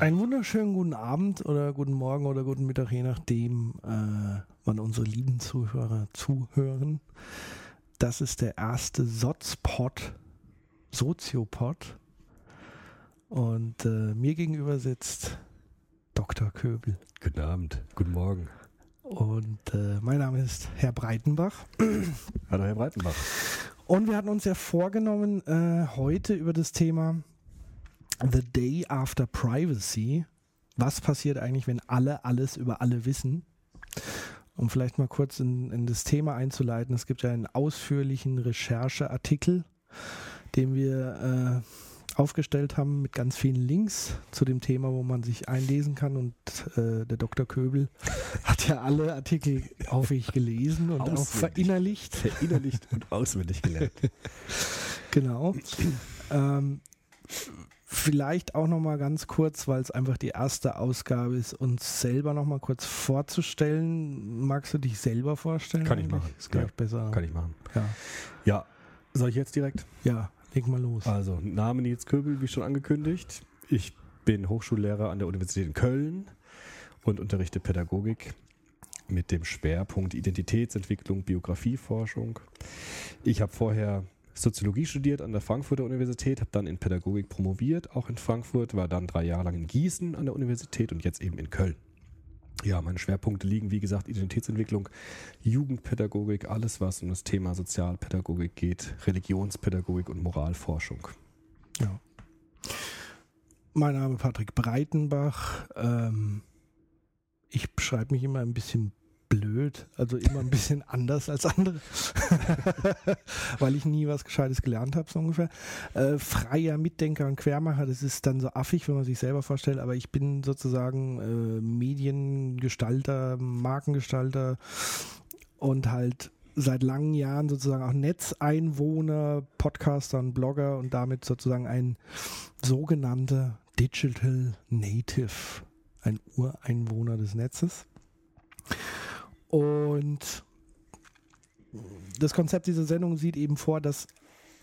Einen wunderschönen guten Abend oder guten Morgen oder guten Mittag, je nachdem, äh, wann unsere lieben Zuhörer zuhören. Das ist der erste Sozpod, Soziopod. Und äh, mir gegenüber sitzt Dr. Köbel. Guten Abend, guten Morgen. Und äh, mein Name ist Herr Breitenbach. Hallo, Herr Breitenbach. Und wir hatten uns ja vorgenommen, äh, heute über das Thema The Day After Privacy. Was passiert eigentlich, wenn alle alles über alle wissen? Um vielleicht mal kurz in, in das Thema einzuleiten. Es gibt ja einen ausführlichen Rechercheartikel, den wir äh, aufgestellt haben mit ganz vielen Links zu dem Thema, wo man sich einlesen kann. Und äh, der Dr. Köbel hat ja alle Artikel aufwendig gelesen und auch verinnerlicht. Verinnerlicht und auswendig gelernt. Genau. ähm, vielleicht auch noch mal ganz kurz, weil es einfach die erste Ausgabe ist, uns selber noch mal kurz vorzustellen. Magst du dich selber vorstellen? Kann ich eigentlich? machen. Ist gleich Ja, besser. Kann ich machen. Ja. Ja, soll ich jetzt direkt? ja, leg mal los. Also, Name Nils Köbel, wie schon angekündigt. Ich bin Hochschullehrer an der Universität in Köln und unterrichte Pädagogik mit dem Schwerpunkt Identitätsentwicklung, Biografieforschung. Ich habe vorher Soziologie studiert an der Frankfurter Universität, habe dann in Pädagogik promoviert, auch in Frankfurt, war dann drei Jahre lang in Gießen an der Universität und jetzt eben in Köln. Ja, meine Schwerpunkte liegen, wie gesagt, Identitätsentwicklung, Jugendpädagogik, alles, was um das Thema Sozialpädagogik geht, Religionspädagogik und Moralforschung. Ja. Mein Name ist Patrick Breitenbach. Ähm, ich beschreibe mich immer ein bisschen blöd, also immer ein bisschen anders als andere, weil ich nie was Gescheites gelernt habe, so ungefähr. Äh, freier Mitdenker und Quermacher, das ist dann so affig, wenn man sich selber vorstellt, aber ich bin sozusagen äh, Mediengestalter, Markengestalter und halt seit langen Jahren sozusagen auch Netzeinwohner, Podcaster und Blogger und damit sozusagen ein sogenannter Digital Native, ein Ureinwohner des Netzes. Und das Konzept dieser Sendung sieht eben vor, dass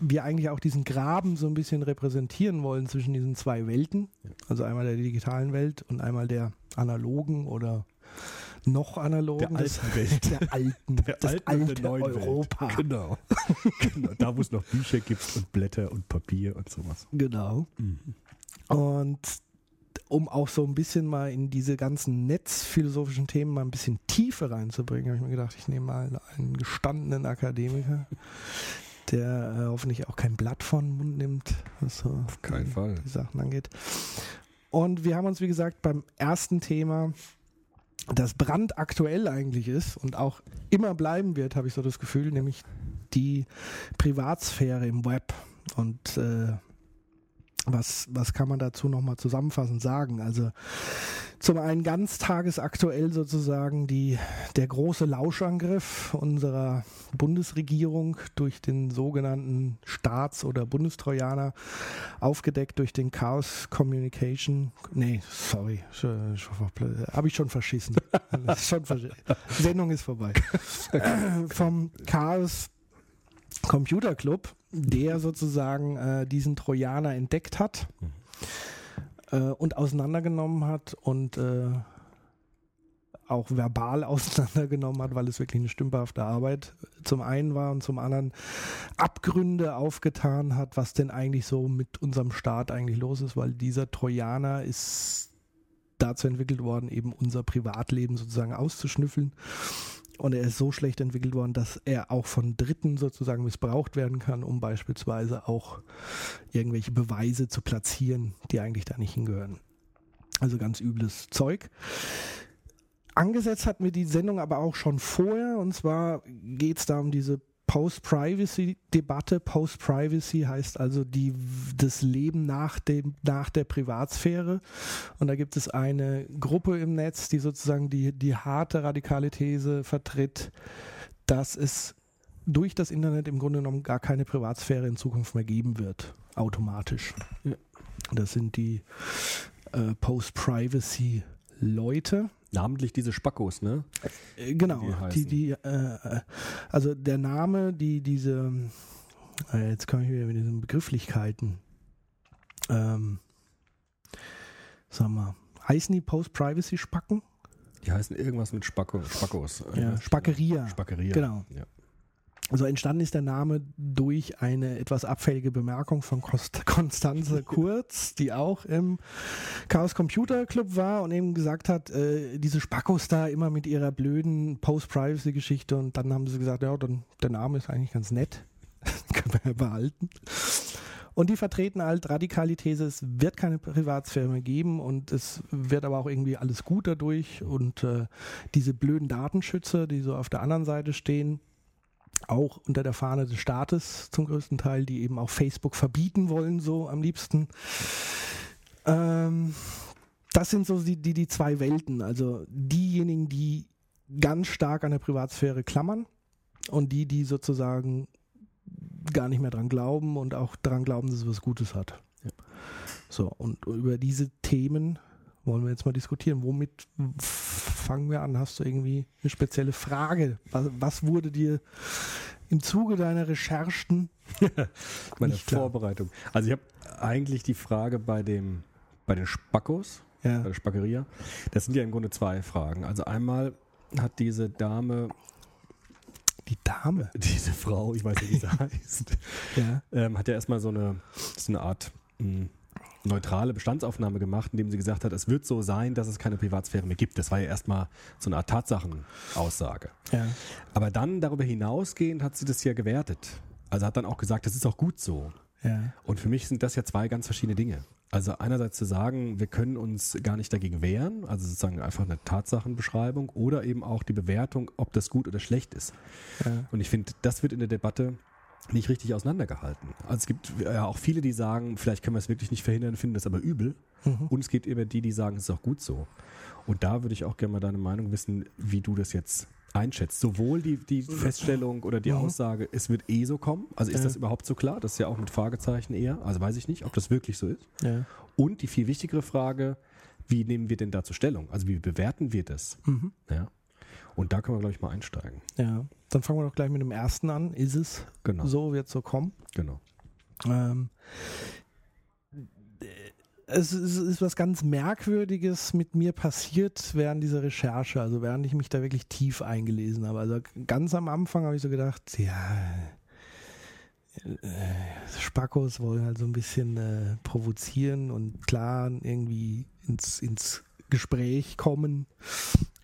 wir eigentlich auch diesen Graben so ein bisschen repräsentieren wollen zwischen diesen zwei Welten. Also einmal der digitalen Welt und einmal der analogen oder noch analogen. Der alten Welt. Der alten, Der das alten alte der neuen Europa. Welt. Genau. genau. Da, wo es noch Bücher gibt und Blätter und Papier und sowas. Genau. Und um auch so ein bisschen mal in diese ganzen netzphilosophischen Themen mal ein bisschen Tiefe reinzubringen, habe ich mir gedacht, ich nehme mal einen gestandenen Akademiker, der äh, hoffentlich auch kein Blatt von den Mund nimmt, was so Auf keinen die, Fall. die Sachen angeht. Und wir haben uns, wie gesagt, beim ersten Thema, das brandaktuell eigentlich ist und auch immer bleiben wird, habe ich so das Gefühl, nämlich die Privatsphäre im Web. Und äh, was, was kann man dazu nochmal zusammenfassend sagen? Also zum einen ganz tagesaktuell sozusagen die, der große Lauschangriff unserer Bundesregierung durch den sogenannten Staats- oder Bundestrojaner, aufgedeckt durch den Chaos Communication. Nee, sorry, habe ich schon verschissen. Schon Sendung ist vorbei. Vom Chaos Computer Club, der sozusagen äh, diesen Trojaner entdeckt hat äh, und auseinandergenommen hat und äh, auch verbal auseinandergenommen hat, weil es wirklich eine stümperhafte Arbeit zum einen war und zum anderen Abgründe aufgetan hat, was denn eigentlich so mit unserem Staat eigentlich los ist, weil dieser Trojaner ist dazu entwickelt worden, eben unser Privatleben sozusagen auszuschnüffeln. Und er ist so schlecht entwickelt worden, dass er auch von Dritten sozusagen missbraucht werden kann, um beispielsweise auch irgendwelche Beweise zu platzieren, die eigentlich da nicht hingehören. Also ganz übles Zeug. Angesetzt hat mir die Sendung aber auch schon vorher. Und zwar geht es da um diese Post-Privacy-Debatte. Post-Privacy heißt also die, das Leben nach, dem, nach der Privatsphäre. Und da gibt es eine Gruppe im Netz, die sozusagen die, die harte radikale These vertritt, dass es durch das Internet im Grunde genommen gar keine Privatsphäre in Zukunft mehr geben wird. Automatisch. Das sind die äh, Post-Privacy-Leute. Namentlich diese Spackos, ne? Äh, Genau, Die die, die, äh, also der Name, die diese, äh, jetzt komme ich wieder mit diesen Begrifflichkeiten. Ähm, sag mal, heißen die Post-Privacy-Spacken? Die heißen irgendwas mit Spacko, Spackos. Ja, Spackeria. Spackeria. Genau. Ja. Also entstanden ist der Name durch eine etwas abfällige Bemerkung von Kost Konstanze Kurz, die auch im Chaos Computer Club war und eben gesagt hat, äh, diese Spackos da immer mit ihrer blöden Post-Privacy-Geschichte und dann haben sie gesagt, ja, dann der Name ist eigentlich ganz nett, können wir ja behalten. Und die vertreten halt radikal die These, es wird keine Privatsphäre mehr geben und es wird aber auch irgendwie alles gut dadurch und äh, diese blöden Datenschützer, die so auf der anderen Seite stehen, auch unter der Fahne des Staates zum größten Teil, die eben auch Facebook verbieten wollen, so am liebsten. Ähm, das sind so die, die, die zwei Welten. Also diejenigen, die ganz stark an der Privatsphäre klammern und die, die sozusagen gar nicht mehr dran glauben und auch dran glauben, dass es was Gutes hat. Ja. So, und über diese Themen wollen wir jetzt mal diskutieren. Womit fangen wir an? Hast du irgendwie eine spezielle Frage? Was, was wurde dir im Zuge deiner Recherchen Meine Nicht klar. Vorbereitung. Also ich habe eigentlich die Frage bei dem bei den Spackos, ja, bei der Spackeria. Das sind ja im Grunde zwei Fragen. Also einmal hat diese Dame, die Dame? diese Frau, ich weiß nicht, wie sie heißt, Ja, ähm, hat ja erstmal so eine, so eine Art mh, neutrale Bestandsaufnahme gemacht, indem sie gesagt hat, es wird so sein, dass es keine Privatsphäre mehr gibt. Das war ja erstmal so eine Art Tatsachenaussage. ja, Aber dann darüber hinausgehend hat sie das ja gewertet. Also hat dann auch gesagt, das ist auch gut so. ja, Und für mich sind das ja zwei ganz verschiedene Dinge. Also einerseits zu sagen, wir können uns gar nicht dagegen wehren, also sozusagen einfach eine Tatsachenbeschreibung oder eben auch die Bewertung, ob das gut oder schlecht ist. ja, Und ich finde, das wird in der Debatte nicht richtig auseinandergehalten. Also es gibt ja auch viele, die sagen, vielleicht können wir es wirklich nicht verhindern, finden das aber übel. Mhm. Und es gibt eben die, die sagen, es ist auch gut so. Und da würde ich auch gerne mal deine Meinung wissen, wie du das jetzt einschätzt. Sowohl die, die Feststellung oder die Mhm. Aussage, es wird eh so kommen. Also ist Ja. das überhaupt so klar? Das ist ja auch mit Fragezeichen eher. Also weiß ich nicht, ob das wirklich so ist. ja. Und die viel wichtigere Frage, wie nehmen wir denn dazu Stellung? Also wie bewerten wir das? Mhm. Ja. Und da können wir, glaube ich, mal einsteigen. ja. Dann fangen wir doch gleich mit dem ersten an. Ist es Genau. so, wird es so kommen? Genau. Ähm, es ist, was ganz Merkwürdiges mit mir passiert während dieser Recherche, also während ich mich da wirklich tief eingelesen habe. Also ganz am Anfang habe ich so gedacht, ja, äh, Spackos wollen halt so ein bisschen äh, provozieren und klar irgendwie ins, ins Gespräch kommen,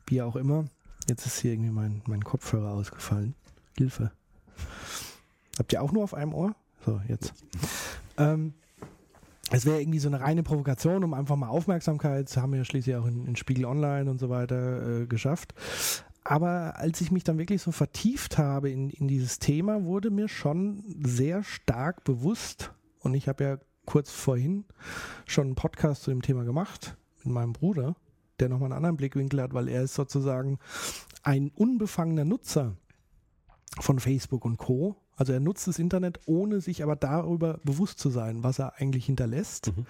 wie auch immer. Jetzt ist hier irgendwie mein, mein Kopfhörer ausgefallen. Hilfe. Habt ihr auch nur auf einem Ohr? So, jetzt. Ähm, es wäre irgendwie so eine reine Provokation, um einfach mal Aufmerksamkeit, das haben wir ja schließlich auch in, in Spiegel Online und so weiter äh, geschafft. Aber als ich mich dann wirklich so vertieft habe in, in dieses Thema, wurde mir schon sehr stark bewusst, und ich habe ja kurz vorhin schon einen Podcast zu dem Thema gemacht mit meinem Bruder, der nochmal einen anderen Blickwinkel hat, weil er ist sozusagen ein unbefangener Nutzer von Facebook und Co. Also er nutzt das Internet, ohne sich aber darüber bewusst zu sein, was er eigentlich hinterlässt Mhm.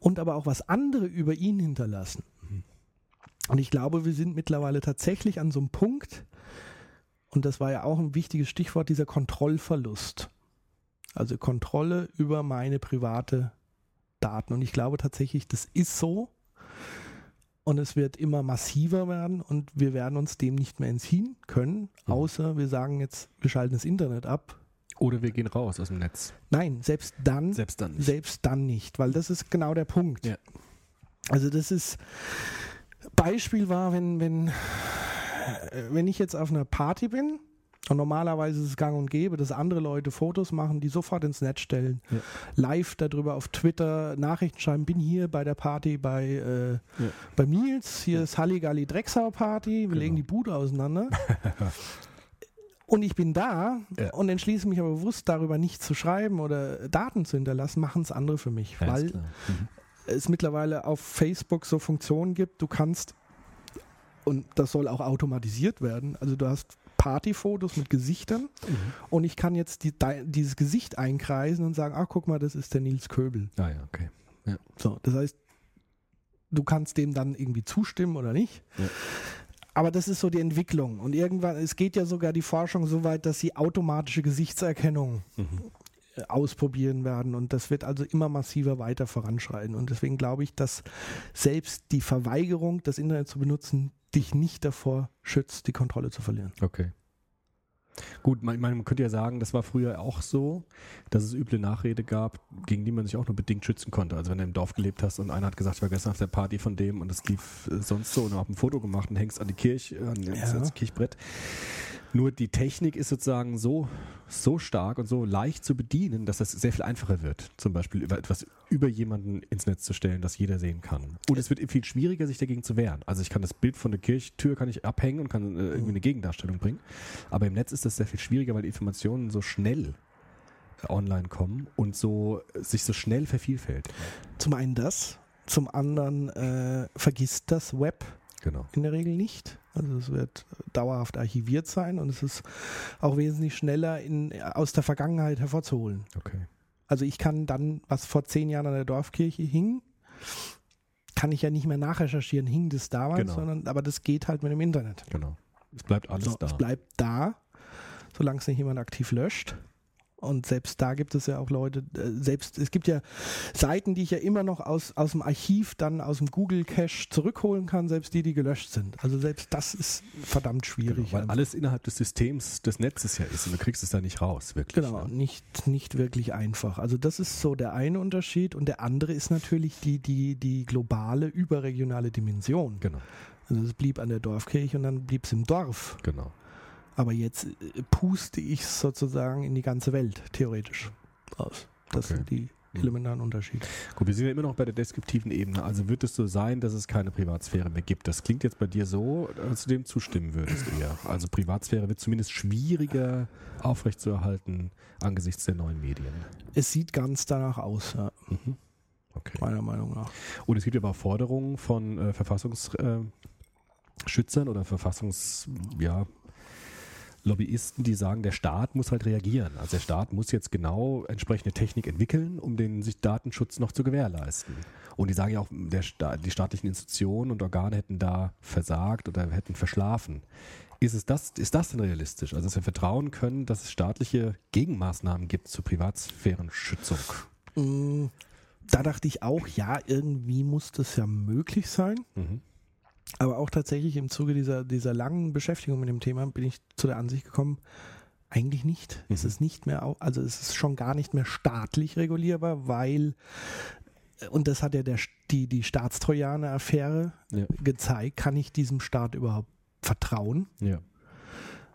und aber auch was andere über ihn hinterlassen. Und ich glaube, wir sind mittlerweile tatsächlich an so einem Punkt, und das war ja auch ein wichtiges Stichwort, dieser Kontrollverlust. Also Kontrolle über meine private Daten. Und ich glaube tatsächlich, das ist so. Und es wird immer massiver werden und wir werden uns dem nicht mehr entziehen können, außer wir sagen jetzt, wir schalten das Internet ab. Oder wir gehen raus aus dem Netz. Nein, selbst dann Selbst dann nicht. selbst dann nicht, weil das ist genau der Punkt. Ja. Also das ist Beispiel war, wenn wenn äh, wenn ich jetzt auf einer Party bin und normalerweise ist es gang und gäbe, dass andere Leute Fotos machen, die sofort ins Netz stellen, Ja. live darüber auf Twitter Nachrichten schreiben, bin hier bei der Party bei äh, Ja. bei Nils, hier ist Halligalli Drecksau Party, wir Genau. legen die Bude auseinander. Und ich bin da Ja. und entschließe mich aber bewusst darüber nicht zu schreiben oder Daten zu hinterlassen, machen es andere für mich, Ja, weil. Mhm. es mittlerweile auf Facebook so Funktionen gibt, du kannst, und das soll auch automatisiert werden, also du hast Partyfotos mit Gesichtern Mhm. und ich kann jetzt die, dieses Gesicht einkreisen und sagen, ach guck mal, das ist der Nils Köbel. Ah ja, okay. So, das heißt, du kannst dem dann irgendwie zustimmen oder nicht. Ja. Aber das ist so die Entwicklung. Und irgendwann, es geht ja sogar die Forschung so weit, dass sie automatische Gesichtserkennung Mhm. ausprobieren werden und das wird also immer massiver weiter voranschreiten und deswegen glaube ich, dass selbst die Verweigerung, das Internet zu benutzen, dich nicht davor schützt, die Kontrolle zu verlieren. Okay. Gut, man, man, könnte ja sagen, das war früher auch so, dass es üble Nachrede gab, gegen die man sich auch nur bedingt schützen konnte. Also wenn du im Dorf gelebt hast und einer hat gesagt, ich war gestern auf der Party von dem und es lief äh, sonst so und du hast ein Foto gemacht und hängst an die Kirche, an ja. das Kirchbrett. Nur die Technik ist sozusagen so, so stark und so leicht zu bedienen, dass es sehr viel einfacher wird, zum Beispiel über etwas über jemanden ins Netz zu stellen, das jeder sehen kann. Und es wird viel schwieriger, sich dagegen zu wehren. Also ich kann das Bild von der Kirchtür kann ich abhängen und kann äh, irgendwie eine Gegendarstellung bringen. Aber im Netz ist das sehr viel schwieriger, weil die Informationen so schnell online kommen und so sich so schnell vervielfältigen. Zum einen das, zum anderen äh, vergisst das Web genau. in der Regel nicht. Also es wird dauerhaft archiviert sein und es ist auch wesentlich schneller in, aus der Vergangenheit hervorzuholen. Okay. Also ich kann dann, was vor zehn Jahren an der Dorfkirche hing, kann ich ja nicht mehr nachrecherchieren, hing das damals, genau. sondern aber das geht halt mit dem Internet. Genau. Es bleibt alles so, da. Es bleibt da, solange es nicht jemand aktiv löscht. Und selbst da gibt es ja auch Leute, äh, selbst es gibt ja Seiten, die ich ja immer noch aus, aus dem Archiv, dann aus dem Google Cache zurückholen kann, selbst die, die gelöscht sind. Also selbst das ist verdammt schwierig. Genau, weil alles innerhalb des Systems des Netzes ja ist und du kriegst es da nicht raus, wirklich. Genau, ne? nicht, nicht wirklich einfach. Also das ist so der eine Unterschied und der andere ist natürlich die, die, die globale, überregionale Dimension. Genau. Also es blieb an der Dorfkirche und dann blieb es im Dorf. Genau. Aber jetzt äh, puste ich es sozusagen in die ganze Welt, theoretisch, aus. Das okay. sind die mhm. elementaren Unterschiede. Gut, wir sind ja immer noch bei der deskriptiven Ebene. Also wird es so sein, dass es keine Privatsphäre mehr gibt? Das klingt jetzt bei dir so, als du dem zustimmen würdest eher. Also Privatsphäre wird zumindest schwieriger aufrechtzuerhalten angesichts der neuen Medien. Es sieht ganz danach aus, ja. Mhm. Okay. Meiner Meinung nach. Und es gibt aber auch Forderungen von äh, Verfassungsschützern äh, oder Verfassungs, ja, Lobbyisten, die sagen, der Staat muss halt reagieren. Also der Staat muss jetzt genau entsprechende Technik entwickeln, um den sich Datenschutz noch zu gewährleisten. Und die sagen ja auch, der Sta die staatlichen Institutionen und Organe hätten da versagt oder hätten verschlafen. Ist, es das, ist das denn realistisch? Also dass wir vertrauen können, dass es staatliche Gegenmaßnahmen gibt zur Privatsphärenschützung? Mm, da dachte ich auch, ja, irgendwie muss das ja möglich sein. Mhm. Aber auch tatsächlich im Zuge dieser, dieser langen Beschäftigung mit dem Thema bin ich zu der Ansicht gekommen, eigentlich nicht. Mhm. Es ist nicht mehr, also es ist schon gar nicht mehr staatlich regulierbar, weil, und das hat ja der, die, die Staatstrojaner-Affäre ja. gezeigt, kann ich diesem Staat überhaupt vertrauen? Ja.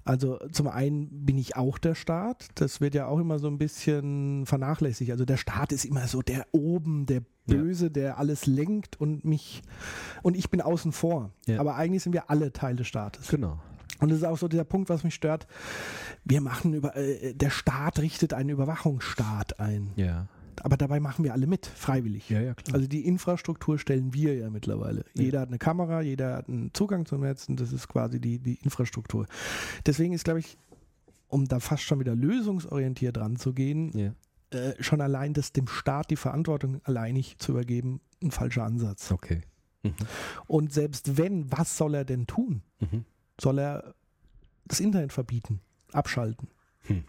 Also zum einen bin ich auch der Staat. Das wird ja auch immer so ein bisschen vernachlässigt. Also der Staat ist immer so der oben, der Böse, ja. der alles lenkt und mich und ich bin außen vor. Ja. Aber eigentlich sind wir alle Teil des Staates. Genau. Und das ist auch so dieser Punkt, was mich stört. Wir machen über, äh, der Staat richtet einen Überwachungsstaat ein. Ja aber dabei machen wir alle mit, freiwillig. Ja, ja, klar. Also die Infrastruktur stellen wir ja mittlerweile. Ja. Jeder hat eine Kamera, jeder hat einen Zugang zum Netz und das ist quasi die, die Infrastruktur. Deswegen ist, glaube ich, um da fast schon wieder lösungsorientiert ranzugehen, ja. äh, schon allein das dem Staat die Verantwortung alleinig zu übergeben, ein falscher Ansatz. Okay. Mhm. Und selbst wenn, was soll er denn tun? Mhm. Soll er das Internet verbieten, abschalten? Hm.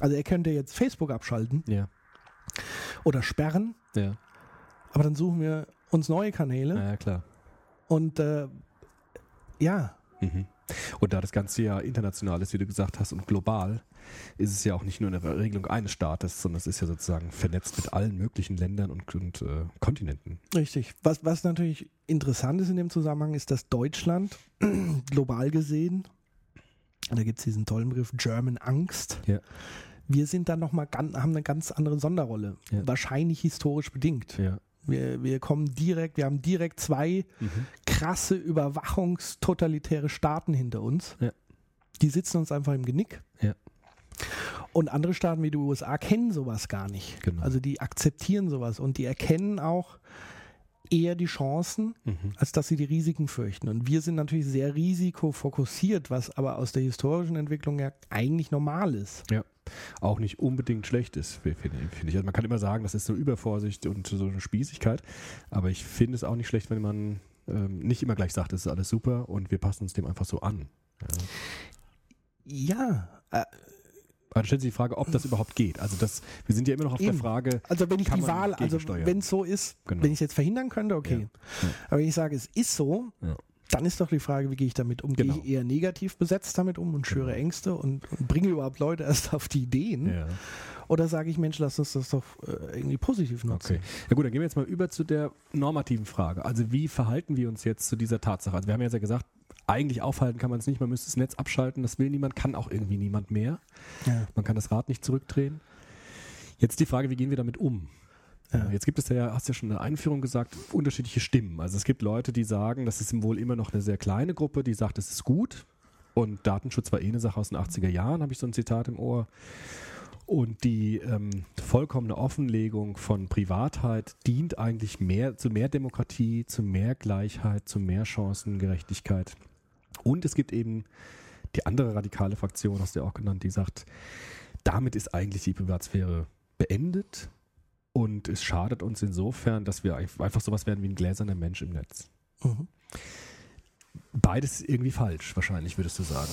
Also er könnte jetzt Facebook abschalten. Ja oder sperren. Ja. Aber dann suchen wir uns neue Kanäle. Ja, klar. Und äh, ja. Mhm. Und da das Ganze ja international ist, wie du gesagt hast, und global, ist es ja auch nicht nur eine Regelung eines Staates, sondern es ist ja sozusagen vernetzt mit allen möglichen Ländern und, und äh, Kontinenten. Richtig. Was, was natürlich interessant ist in dem Zusammenhang, ist, dass Deutschland global gesehen, da gibt es diesen tollen Begriff German Angst, ja. Wir sind dann nochmal, haben eine ganz andere Sonderrolle. Ja. Wahrscheinlich historisch bedingt. Ja. Wir, wir kommen direkt, wir haben direkt zwei mhm. krasse überwachungstotalitäre Staaten hinter uns. Ja. Die sitzen uns einfach im Genick. Ja. Und andere Staaten wie die USA kennen sowas gar nicht. Genau. Also die akzeptieren sowas und die erkennen auch eher die Chancen, mhm. als dass sie die Risiken fürchten. Und wir sind natürlich sehr risikofokussiert, was aber aus der historischen Entwicklung ja eigentlich normal ist. Ja auch nicht unbedingt schlecht ist, finde find ich. Also man kann immer sagen, das ist so Übervorsicht und so eine Spießigkeit, aber ich finde es auch nicht schlecht, wenn man ähm, nicht immer gleich sagt, das ist alles super und wir passen uns dem einfach so an. Ja, ja äh, dann stellt sich die Frage, ob das überhaupt geht. Also das, wir sind ja immer noch auf Eben. der Frage, Also wenn ich die Wahl, also wenn es so ist, Genau. wenn ich es jetzt verhindern könnte, okay. Ja. Aber wenn ich sage, es ist so, Ja. dann ist doch die Frage, wie gehe ich damit um? Genau. Gehe ich eher negativ besetzt damit um und schüre Genau. Ängste und, und bringe überhaupt Leute erst auf die Ideen? ja. Oder sage ich, Mensch, lass uns das doch äh, irgendwie positiv nutzen? Okay. Ja gut, dann gehen wir jetzt mal über zu der normativen Frage. Also wie verhalten wir uns jetzt zu dieser Tatsache? Also wir haben jetzt ja gesagt, eigentlich aufhalten kann man es nicht, man müsste das Netz abschalten, das will niemand, kann auch irgendwie niemand mehr. Ja. Man kann das Rad nicht zurückdrehen. Jetzt die Frage, wie gehen wir damit um? Ja. Jetzt gibt es ja, hast ja schon in der Einführung gesagt, unterschiedliche Stimmen. Also es gibt Leute, die sagen, das ist wohl immer noch eine sehr kleine Gruppe, die sagt, es ist gut. Und Datenschutz war eh eine Sache aus den 80er Jahren, habe ich so ein Zitat im Ohr. Und die ähm, vollkommene Offenlegung von Privatheit dient eigentlich mehr zu mehr Demokratie, zu mehr Gleichheit, zu mehr Chancengerechtigkeit. Und es gibt eben die andere radikale Fraktion, hast du ja auch genannt, die sagt, damit ist eigentlich die Privatsphäre beendet und es schadet uns insofern, dass wir einf- einfach sowas werden wie ein gläserner Mensch im Netz. Mhm. Beides irgendwie falsch, wahrscheinlich, würdest du sagen.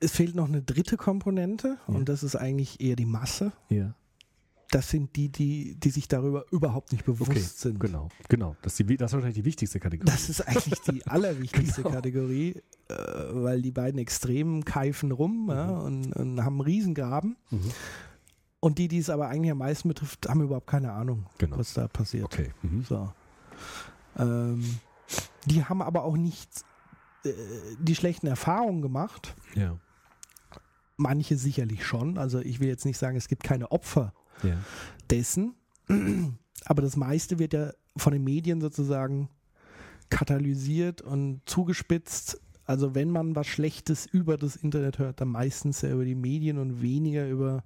Es fehlt noch eine dritte Komponente Ja. und das ist eigentlich eher die Masse. Ja. Das sind die, die, die sich darüber überhaupt nicht bewusst Okay, sind. genau, genau. Das ist, die, das ist wahrscheinlich die wichtigste Kategorie. Das ist eigentlich die allerwichtigste Genau. Kategorie, äh, weil die beiden Extremen keifen rum ja, und, und haben einen Riesengraben. Mhm. Und die, die es aber eigentlich am meisten betrifft, haben überhaupt keine Ahnung, Genau. was da passiert. Okay. Mhm. So. Ähm, die haben aber auch nicht äh, die schlechten Erfahrungen gemacht. Ja. Manche sicherlich schon. Also ich will jetzt nicht sagen, es gibt keine Opfer Ja. dessen. Aber das meiste wird ja von den Medien sozusagen katalysiert und zugespitzt. Also wenn man was Schlechtes über das Internet hört, dann meistens ja über die Medien und weniger über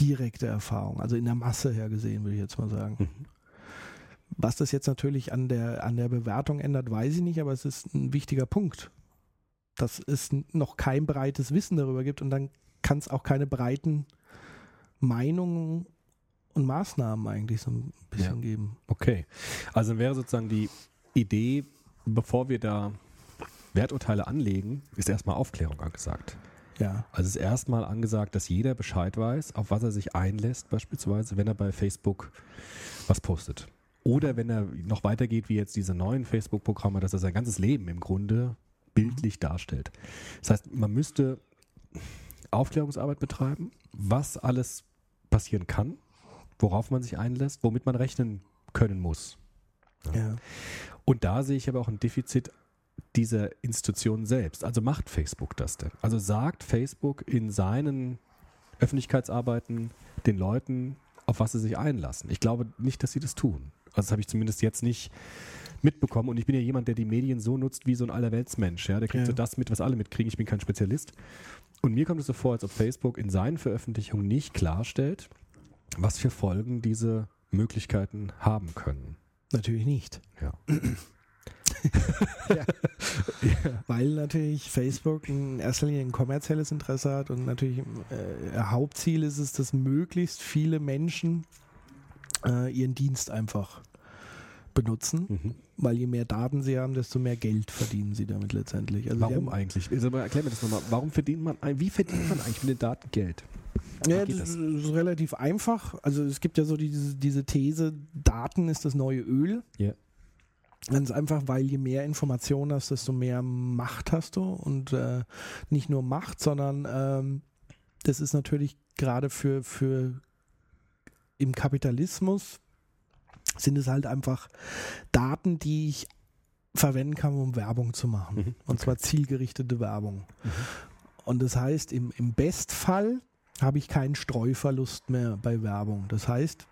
direkte Erfahrung. Also in der Masse her gesehen, würde ich jetzt mal sagen. Mhm. Was das jetzt natürlich an der, an der Bewertung ändert, weiß ich nicht, aber es ist ein wichtiger Punkt. Dass es noch kein breites Wissen darüber gibt und dann kann es auch keine breiten Meinungen und Maßnahmen eigentlich so ein bisschen geben. Okay. Also wäre sozusagen die Idee, bevor wir da Werturteile anlegen, ist erstmal Aufklärung angesagt. Ja. Also es ist erstmal angesagt, dass jeder Bescheid weiß, auf was er sich einlässt, beispielsweise, wenn er bei Facebook was postet. Oder wenn er noch weitergeht, wie jetzt diese neuen Facebook-Programme, dass er sein ganzes Leben im Grunde bildlich darstellt. Das heißt, man müsste Aufklärungsarbeit betreiben, was alles passieren kann, worauf man sich einlässt, womit man rechnen können muss. ja. Und da sehe ich aber auch ein Defizit dieser Institution selbst. Also macht Facebook das denn? Also sagt Facebook in seinen Öffentlichkeitsarbeiten den Leuten, auf was sie sich einlassen? Ich glaube nicht, dass sie das tun. Also das habe ich zumindest jetzt nicht mitbekommen. Und ich bin ja jemand, der die Medien so nutzt wie so ein Allerweltsmensch. Ja? Der kriegt Ja. so das mit, was alle mitkriegen. Ich bin kein Spezialist. Und mir kommt es so vor, als ob Facebook in seinen Veröffentlichungen nicht klarstellt, was für Folgen diese Möglichkeiten haben können. Natürlich nicht. Ja. Weil natürlich Facebook in erster Linie ein kommerzielles Interesse hat und natürlich äh, Hauptziel ist es, dass möglichst viele Menschen äh, ihren Dienst einfach benutzen, Mhm. Weil je mehr Daten sie haben, desto mehr Geld verdienen sie damit letztendlich. Also Warum haben, eigentlich? Also, erklär mir das nochmal. Warum verdient man, wie verdient man eigentlich mit den Daten Geld? Ja, das das? ist relativ einfach. Also es gibt ja so diese, diese These, Daten ist das neue Öl. Ja. Ganz einfach, weil je mehr Informationen hast, desto mehr Macht hast du. Und äh, nicht nur Macht, sondern ähm, das ist natürlich gerade für, für im Kapitalismus sind es halt einfach Daten, die ich verwenden kann, um Werbung zu machen. Mhm, Und zwar zielgerichtete Werbung. Und das heißt, im, im Bestfall habe ich keinen Streuverlust mehr bei Werbung. Das heißt,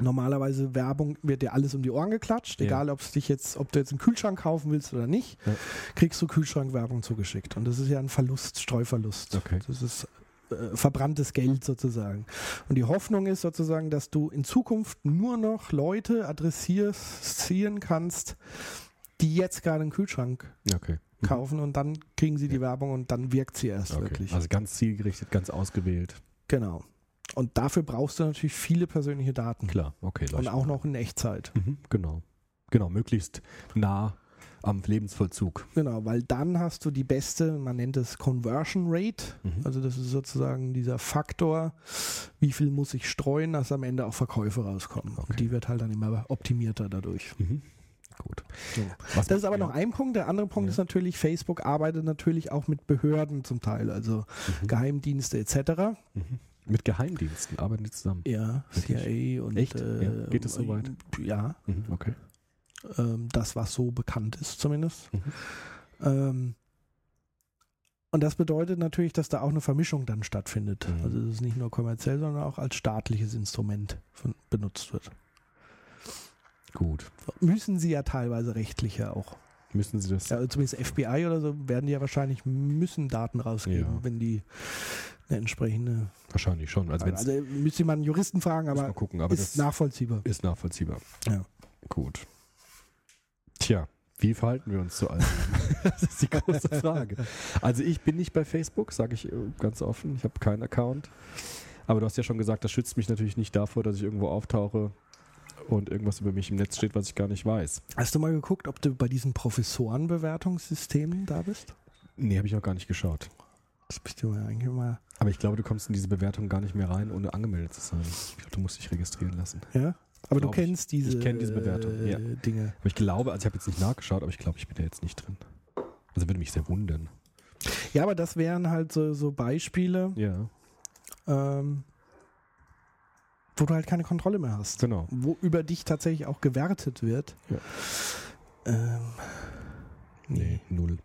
normalerweise Werbung wird dir alles um die Ohren geklatscht, Ja. egal ob dich jetzt, ob du jetzt einen Kühlschrank kaufen willst oder nicht, Ja. kriegst du Kühlschrankwerbung zugeschickt. Und das ist ja ein Verlust, Streuverlust. Okay. Das ist äh, verbranntes Geld sozusagen. Und die Hoffnung ist sozusagen, dass du in Zukunft nur noch Leute adressieren kannst, die jetzt gerade einen Kühlschrank Okay. kaufen und dann kriegen sie die Werbung und dann wirkt sie erst okay. wirklich. Also ganz zielgerichtet, ganz ausgewählt. genau. Und dafür brauchst du natürlich viele persönliche Daten. Klar, okay. Und auch noch in Echtzeit. Mhm, genau. Genau, möglichst nah am Lebensvollzug. Genau, weil dann hast du die beste, man nennt es Conversion Rate. Mhm. Also das ist sozusagen dieser Faktor, wie viel muss ich streuen, dass am Ende auch Verkäufe rauskommen. Okay. Und die wird halt dann immer optimierter dadurch. Mhm. Gut. So. Das ist aber ihr? noch ein Punkt. Der andere Punkt Ja. ist natürlich, Facebook arbeitet natürlich auch mit Behörden zum Teil, also Mhm. Geheimdienste etc. Mhm. Mit Geheimdiensten arbeiten die zusammen. Ja? CIA und Echt? Äh, Ja. Geht es so weit? Ja, Mhm. Okay. Ähm, das, was so bekannt ist zumindest. Mhm. Ähm, und das bedeutet natürlich, dass da auch eine Vermischung dann stattfindet. Mhm. Also es ist nicht nur kommerziell, sondern auch als staatliches Instrument von, benutzt wird. Gut. Müssen sie ja teilweise rechtlich ja auch. Müssen Sie das? Ja, also zumindest FBI oder so werden die ja wahrscheinlich müssen Daten rausgeben, Ja. wenn die eine entsprechende. Wahrscheinlich schon. Also, Also, müsste man einen Juristen fragen, aber mal gucken, aber ist nachvollziehbar. ist nachvollziehbar. Ja. Gut. Tja, wie verhalten wir uns zu all dem? das ist die große Frage. Also ich bin nicht bei Facebook, sage ich äh, ganz offen. Ich habe keinen Account. Aber du hast ja schon gesagt, das schützt mich natürlich nicht davor, dass ich irgendwo auftauche und irgendwas über mich im Netz steht, was ich gar nicht weiß. Hast du mal geguckt, ob du bei diesen Professorenbewertungssystemen da bist? Nee, habe ich noch gar nicht geschaut. Das bist du ja eigentlich mal. Aber ich glaube, du kommst in diese Bewertung gar nicht mehr rein, ohne angemeldet zu sein. Ich glaube, du musst dich registrieren lassen. Ja? Aber du Glaub ich. kennst diese, Ich kenn diese Bewertung, äh, ja. Dinge. Aber ich glaube, also ich habe jetzt nicht nachgeschaut, aber ich glaube, ich bin da jetzt nicht drin. Also würde mich sehr wundern. Ja, aber das wären halt so, so Beispiele, Ja, ähm, wo du halt keine Kontrolle mehr hast. genau. Wo über dich tatsächlich auch gewertet wird. Ja. Ähm, Nee, null.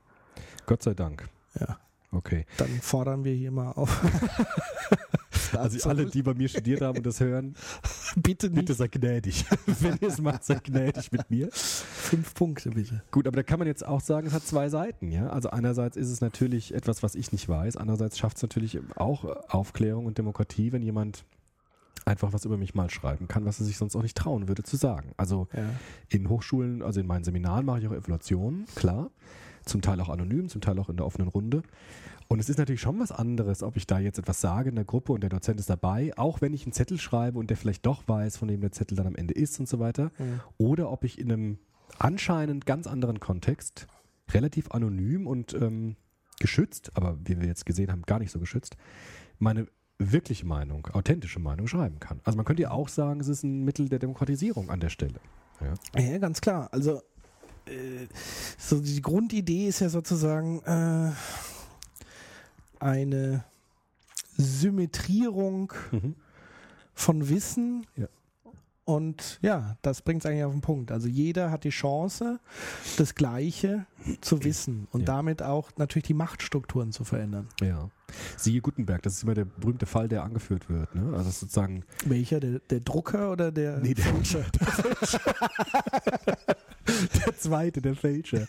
Gott sei Dank. Ja. Okay. Dann fordern wir hier mal auf. Also alle, die bei mir studiert haben und das hören, bitte nicht. bitte sei gnädig. Wenn ihr es macht, sei gnädig mit mir. Fünf Punkte bitte. Gut, aber da kann man jetzt auch sagen, es hat zwei Seiten, ja. Also einerseits ist es natürlich etwas, was ich nicht weiß, andererseits schafft es natürlich auch Aufklärung und Demokratie, wenn jemand einfach was über mich mal schreiben kann, was er sich sonst auch nicht trauen würde zu sagen. Also Ja. in Hochschulen, also in meinen Seminaren mache ich auch Evaluationen, klar. Zum Teil auch anonym, zum Teil auch in der offenen Runde. Und es ist natürlich schon was anderes, ob ich da jetzt etwas sage in der Gruppe und der Dozent ist dabei, auch wenn ich einen Zettel schreibe und der vielleicht doch weiß, von wem der Zettel dann am Ende ist und so weiter. Mhm. Oder ob ich in einem anscheinend ganz anderen Kontext, relativ anonym und ähm, geschützt, aber wie wir jetzt gesehen haben, gar nicht so geschützt, meine wirkliche Meinung, authentische Meinung schreiben kann. Also man könnte ja auch sagen, es ist ein Mittel der Demokratisierung an der Stelle. Ja. Ja, ganz klar. Also äh, so die Grundidee ist ja sozusagen äh, eine Symmetrierung Mhm. von Wissen. Ja. Und ja, das bringt es eigentlich auf den Punkt. Also jeder hat die Chance, das Gleiche zu wissen und Ja. damit auch natürlich die Machtstrukturen zu verändern. Ja. Siehe Gutenberg, das ist immer der berühmte Fall, der angeführt wird. Ne? Also sozusagen Welcher? Der, der Drucker oder der Nee, der- Fälscher? der zweite, der Fälscher.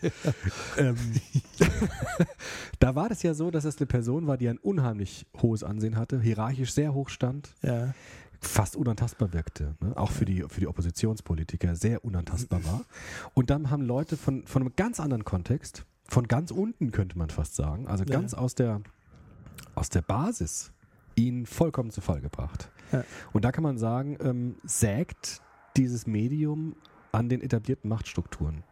ähm, da war das ja so, dass es eine Person war, die ein unheimlich hohes Ansehen hatte, hierarchisch sehr hoch stand, ja. fast unantastbar wirkte. Ne? Auch für die, für die Oppositionspolitiker sehr unantastbar war. Und dann haben Leute von, von einem ganz anderen Kontext, von ganz unten könnte man fast sagen, also Ja. ganz aus der, aus der Basis, ihn vollkommen zu Fall gebracht. Ja. Und da kann man sagen, ähm, sägt dieses Medium an den etablierten Machtstrukturen.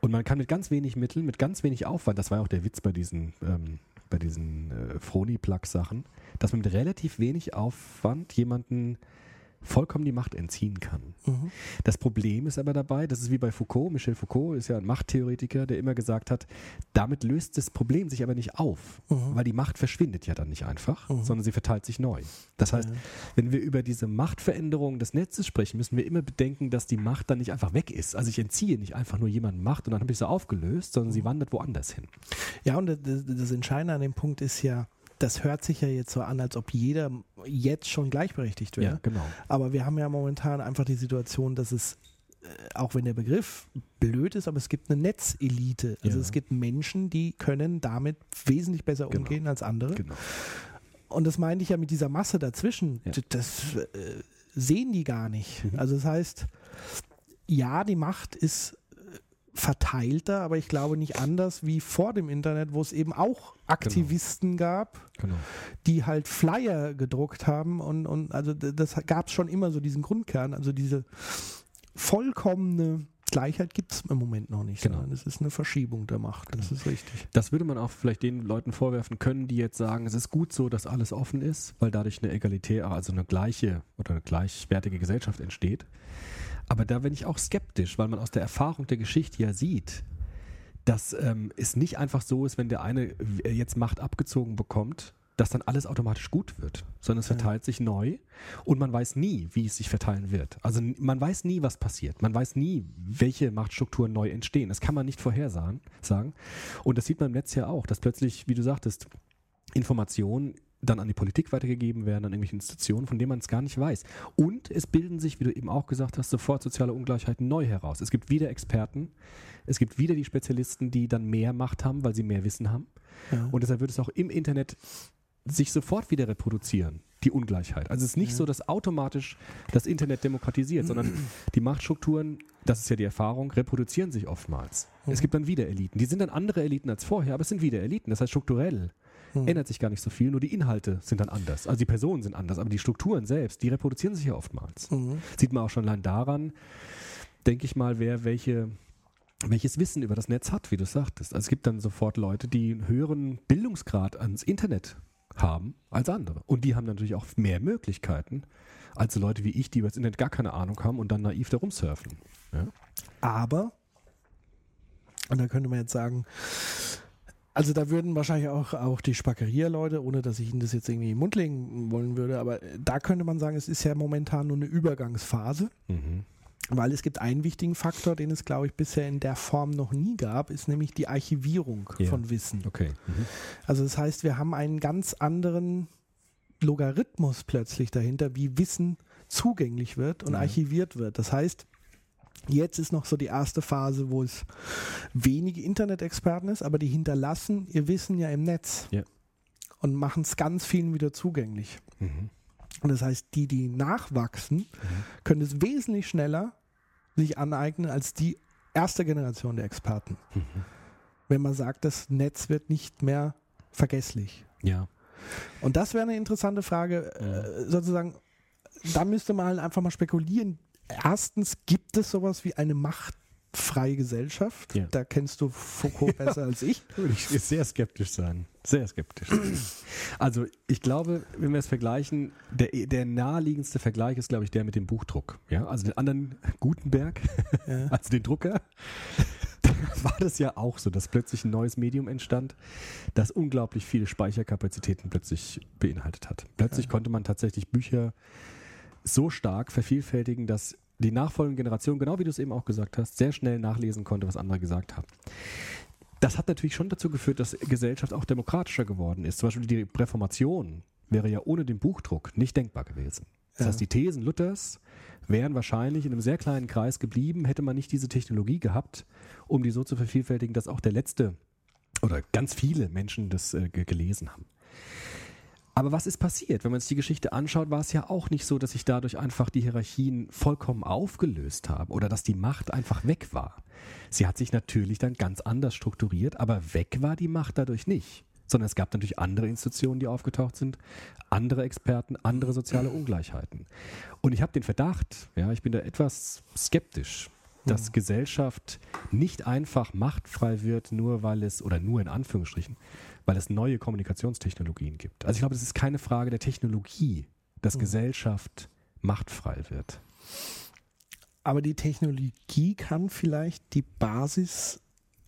Und man kann mit ganz wenig Mitteln, mit ganz wenig Aufwand, das war ja auch der Witz bei diesen, ähm, bei diesen äh, Froni-Plug-Sachen, dass man mit relativ wenig Aufwand jemanden vollkommen die Macht entziehen kann. Mhm. Das Problem ist aber dabei, das ist wie bei Foucault, Michel Foucault ist ja ein Machttheoretiker, der immer gesagt hat, damit löst das Problem sich aber nicht auf, Mhm. weil die Macht verschwindet ja dann nicht einfach, Mhm. sondern sie verteilt sich neu. Das heißt, Ja. wenn wir über diese Machtveränderung des Netzes sprechen, müssen wir immer bedenken, dass die Macht dann nicht einfach weg ist. Also ich entziehe nicht einfach nur jemanden Macht und dann habe ich sie aufgelöst, sondern Mhm. sie wandert woanders hin. Ja, und das Entscheidende an dem Punkt ist ja, das hört sich ja jetzt so an, als ob jeder jetzt schon gleichberechtigt wäre. genau. Aber wir haben ja momentan einfach die Situation, dass es, äh, auch wenn der Begriff blöd ist, aber es gibt eine Netzelite. Also Ja. es gibt Menschen, die können damit wesentlich besser Genau. umgehen als andere. genau. Und das meinte ich ja mit dieser Masse dazwischen. Ja. Das äh, sehen die gar nicht. Mhm. Also das heißt, ja, die Macht ist verteilter, aber ich glaube nicht anders wie vor dem Internet, wo es eben auch Aktivisten gab, genau. die halt Flyer gedruckt haben und, und also das gab es schon immer so diesen Grundkern, also diese vollkommene Gleichheit gibt es im Moment noch nicht, Genau. es ist eine Verschiebung der Macht. Das ist richtig. Das würde man auch vielleicht den Leuten vorwerfen können, die jetzt sagen, es ist gut so, dass alles offen ist, weil dadurch eine egalitäre, also eine gleiche oder eine gleichwertige Gesellschaft entsteht. Aber da bin ich auch skeptisch, weil man aus der Erfahrung der Geschichte ja sieht, dass ähm, es nicht einfach so ist, wenn der eine äh, jetzt Macht abgezogen bekommt, dass dann alles automatisch gut wird, sondern es Ja. verteilt sich neu und man weiß nie, wie es sich verteilen wird. Also man weiß nie, was passiert. Man weiß nie, welche Machtstrukturen neu entstehen. Das kann man nicht vorhersagen. Sagen. Und das sieht man im Netz ja auch, dass plötzlich, wie du sagtest, Informationen dann an die Politik weitergegeben werden, an irgendwelche Institutionen, von denen man es gar nicht weiß. Und es bilden sich, wie du eben auch gesagt hast, sofort soziale Ungleichheiten neu heraus. Es gibt wieder Experten, es gibt wieder die Spezialisten, die dann mehr Macht haben, weil sie mehr Wissen haben. Ja. Und deshalb wird es auch im Internet sich sofort wieder reproduzieren, die Ungleichheit. Also es ist nicht Ja. so, dass automatisch das Internet demokratisiert, sondern die Machtstrukturen, das ist ja die Erfahrung, reproduzieren sich oftmals. Mhm. Es gibt dann wieder Eliten. Die sind dann andere Eliten als vorher, aber es sind wieder Eliten. Das heißt, strukturell Hm. ändert sich gar nicht so viel, nur die Inhalte sind dann anders. Also die Personen sind anders, aber die Strukturen selbst, die reproduzieren sich ja oftmals. Mhm. Sieht man auch schon allein daran, denke ich mal, wer welche, welches Wissen über das Netz hat, wie du sagtest. Also es gibt dann sofort Leute, die einen höheren Bildungsgrad ans Internet haben als andere. Und die haben natürlich auch mehr Möglichkeiten als so Leute wie ich, die über das Internet gar keine Ahnung haben und dann naiv da rumsurfen. Ja? Aber, und da könnte man jetzt sagen, also da würden wahrscheinlich auch, auch die Spackeria-Leute, ohne dass ich ihnen das jetzt irgendwie in den Mund legen wollen würde, aber da könnte man sagen, es ist ja momentan nur eine Übergangsphase, Mhm. weil es gibt einen wichtigen Faktor, den es, glaube ich, bisher in der Form noch nie gab, ist nämlich die Archivierung Ja. von Wissen. Okay. Mhm. Also das heißt, wir haben einen ganz anderen Logarithmus plötzlich dahinter, wie Wissen zugänglich wird und Ja. archiviert wird. Das heißt, jetzt ist noch so die erste Phase, wo es wenige Internet-Experten ist, aber die hinterlassen ihr Wissen ja im Netz Ja. und machen es ganz vielen wieder zugänglich. Mhm. Und das heißt, die, die nachwachsen, können es wesentlich schneller sich aneignen als die erste Generation der Experten. Mhm. Wenn man sagt, das Netz wird nicht mehr vergesslich. Ja. Und das wäre eine interessante Frage, äh, sozusagen, da müsste man halt einfach mal spekulieren. Erstens, gibt es sowas wie eine machtfreie Gesellschaft? Ja. Da kennst du Foucault besser als ich. Würde ich sehr skeptisch sein. Sehr skeptisch. Also ich glaube, wenn wir es vergleichen, der, der naheliegendste Vergleich ist, glaube ich, der mit dem Buchdruck. Ja, also den anderen Gutenberg, Ja. also den Drucker, da war das ja auch so, dass plötzlich ein neues Medium entstand, das unglaublich viele Speicherkapazitäten plötzlich beinhaltet hat. Plötzlich Ja. konnte man tatsächlich Bücher so stark vervielfältigen, dass die nachfolgende Generation, genau wie du es eben auch gesagt hast, sehr schnell nachlesen konnte, was andere gesagt haben. Das hat natürlich schon dazu geführt, dass Gesellschaft auch demokratischer geworden ist. Zum Beispiel die Reformation wäre ja ohne den Buchdruck nicht denkbar gewesen. Das heißt, die Thesen Luthers wären wahrscheinlich in einem sehr kleinen Kreis geblieben, hätte man nicht diese Technologie gehabt, um die so zu vervielfältigen, dass auch der letzte oder ganz viele Menschen das äh, ge- gelesen haben. Aber was ist passiert? Wenn man sich die Geschichte anschaut, war es ja auch nicht so, dass sich dadurch einfach die Hierarchien vollkommen aufgelöst haben oder dass die Macht einfach weg war. Sie hat sich natürlich dann ganz anders strukturiert, aber weg war die Macht dadurch nicht. Sondern es gab natürlich andere Institutionen, die aufgetaucht sind, andere Experten, andere soziale Ungleichheiten. Und ich habe den Verdacht, ja, ich bin da etwas skeptisch, dass Mhm. Gesellschaft nicht einfach machtfrei wird, nur weil es, oder nur in Anführungsstrichen, weil es neue Kommunikationstechnologien gibt. Also ich glaube, es ist keine Frage der Technologie, dass Mhm. Gesellschaft machtfrei wird. Aber die Technologie kann vielleicht die Basis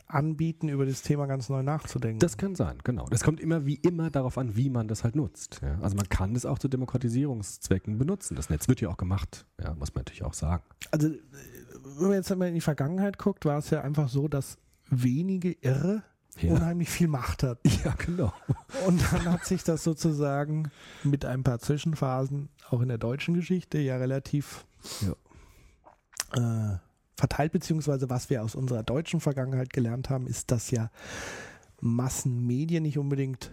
anbieten, über das Thema ganz neu nachzudenken. Das kann sein, genau. Das kommt immer wie immer darauf an, wie man das halt nutzt. Ja. Also man kann es auch zu Demokratisierungszwecken benutzen. Das Netz wird ja auch gemacht, ja, muss man natürlich auch sagen. also, äh, wenn man jetzt einmal in die Vergangenheit guckt, war es ja einfach so, dass wenige Irre Ja, unheimlich viel Macht hatten. ja genau. Und dann hat sich das sozusagen mit ein paar Zwischenphasen auch in der deutschen Geschichte ja relativ äh, verteilt, beziehungsweise was wir aus unserer deutschen Vergangenheit gelernt haben, ist, dass ja Massenmedien nicht unbedingt,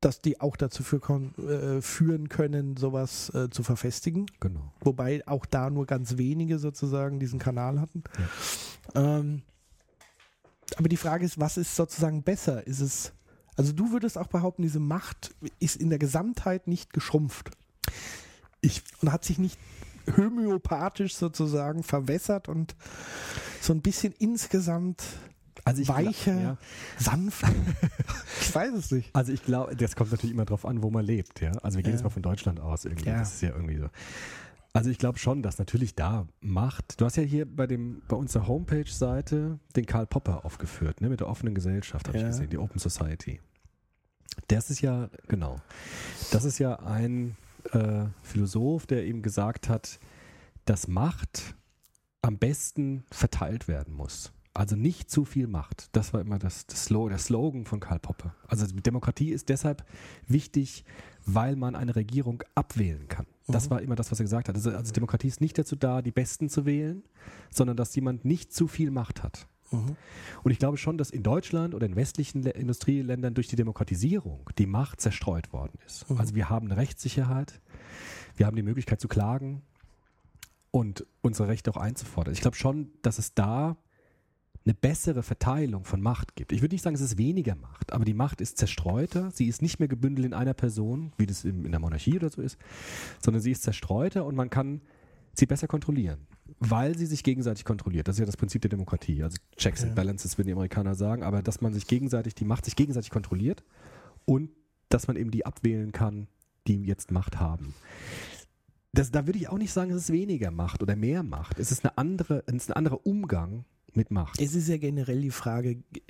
dass die auch dazu für äh, führen können, sowas äh, zu verfestigen. genau. Wobei auch da nur ganz wenige sozusagen diesen Kanal hatten. Ähm, aber die Frage ist, was ist sozusagen besser? Ist es, also du würdest auch behaupten, diese Macht ist in der Gesamtheit nicht geschrumpft. Ich- und hat sich nicht homöopathisch sozusagen verwässert und so ein bisschen insgesamt Also weicher, ja. sanfter. ich weiß es nicht. Also ich glaube, das kommt natürlich immer drauf an, wo man lebt, ja. Also wir gehen Ja. jetzt mal von Deutschland aus irgendwie. Ja. Das ist ja irgendwie so. Also ich glaube schon, dass natürlich da Macht. Du hast ja hier bei dem bei unserer Homepage-Seite den Karl Popper aufgeführt, ne, mit der offenen Gesellschaft, habe Ja. ich gesehen, die Open Society. Das ist ja, genau. Das ist ja ein äh, Philosoph, der eben gesagt hat, dass Macht am besten verteilt werden muss. Also nicht zu viel Macht. Das war immer das, das Slo der Slogan von Karl Popper. Also Demokratie ist deshalb wichtig, weil man eine Regierung abwählen kann. Das Mhm. war immer das, was er gesagt hat. Also, also Demokratie ist nicht dazu da, die Besten zu wählen, sondern dass jemand nicht zu viel Macht hat. Mhm. Und ich glaube schon, dass in Deutschland oder in westlichen Industrieländern durch die Demokratisierung die Macht zerstreut worden ist. Mhm. Also wir haben eine Rechtssicherheit, wir haben die Möglichkeit zu klagen und unsere Rechte auch einzufordern. Ich glaube schon, dass es da eine bessere Verteilung von Macht gibt. Ich würde nicht sagen, es ist weniger Macht, aber die Macht ist zerstreuter. Sie ist nicht mehr gebündelt in einer Person, wie das in, der Monarchie oder so ist, sondern sie ist zerstreuter und man kann sie besser kontrollieren, weil sie sich gegenseitig kontrolliert. Das ist ja das Prinzip der Demokratie. Also Checks Ja. and Balances würden die Amerikaner sagen, aber dass man sich gegenseitig, die Macht sich gegenseitig kontrolliert und dass man eben die abwählen kann, die jetzt Macht haben. Das, da würde ich auch nicht sagen, es ist weniger Macht oder mehr Macht. Es ist, eine andere, es ist ein anderer Umgang mit Macht. Es ist ja generell die Frage, äh,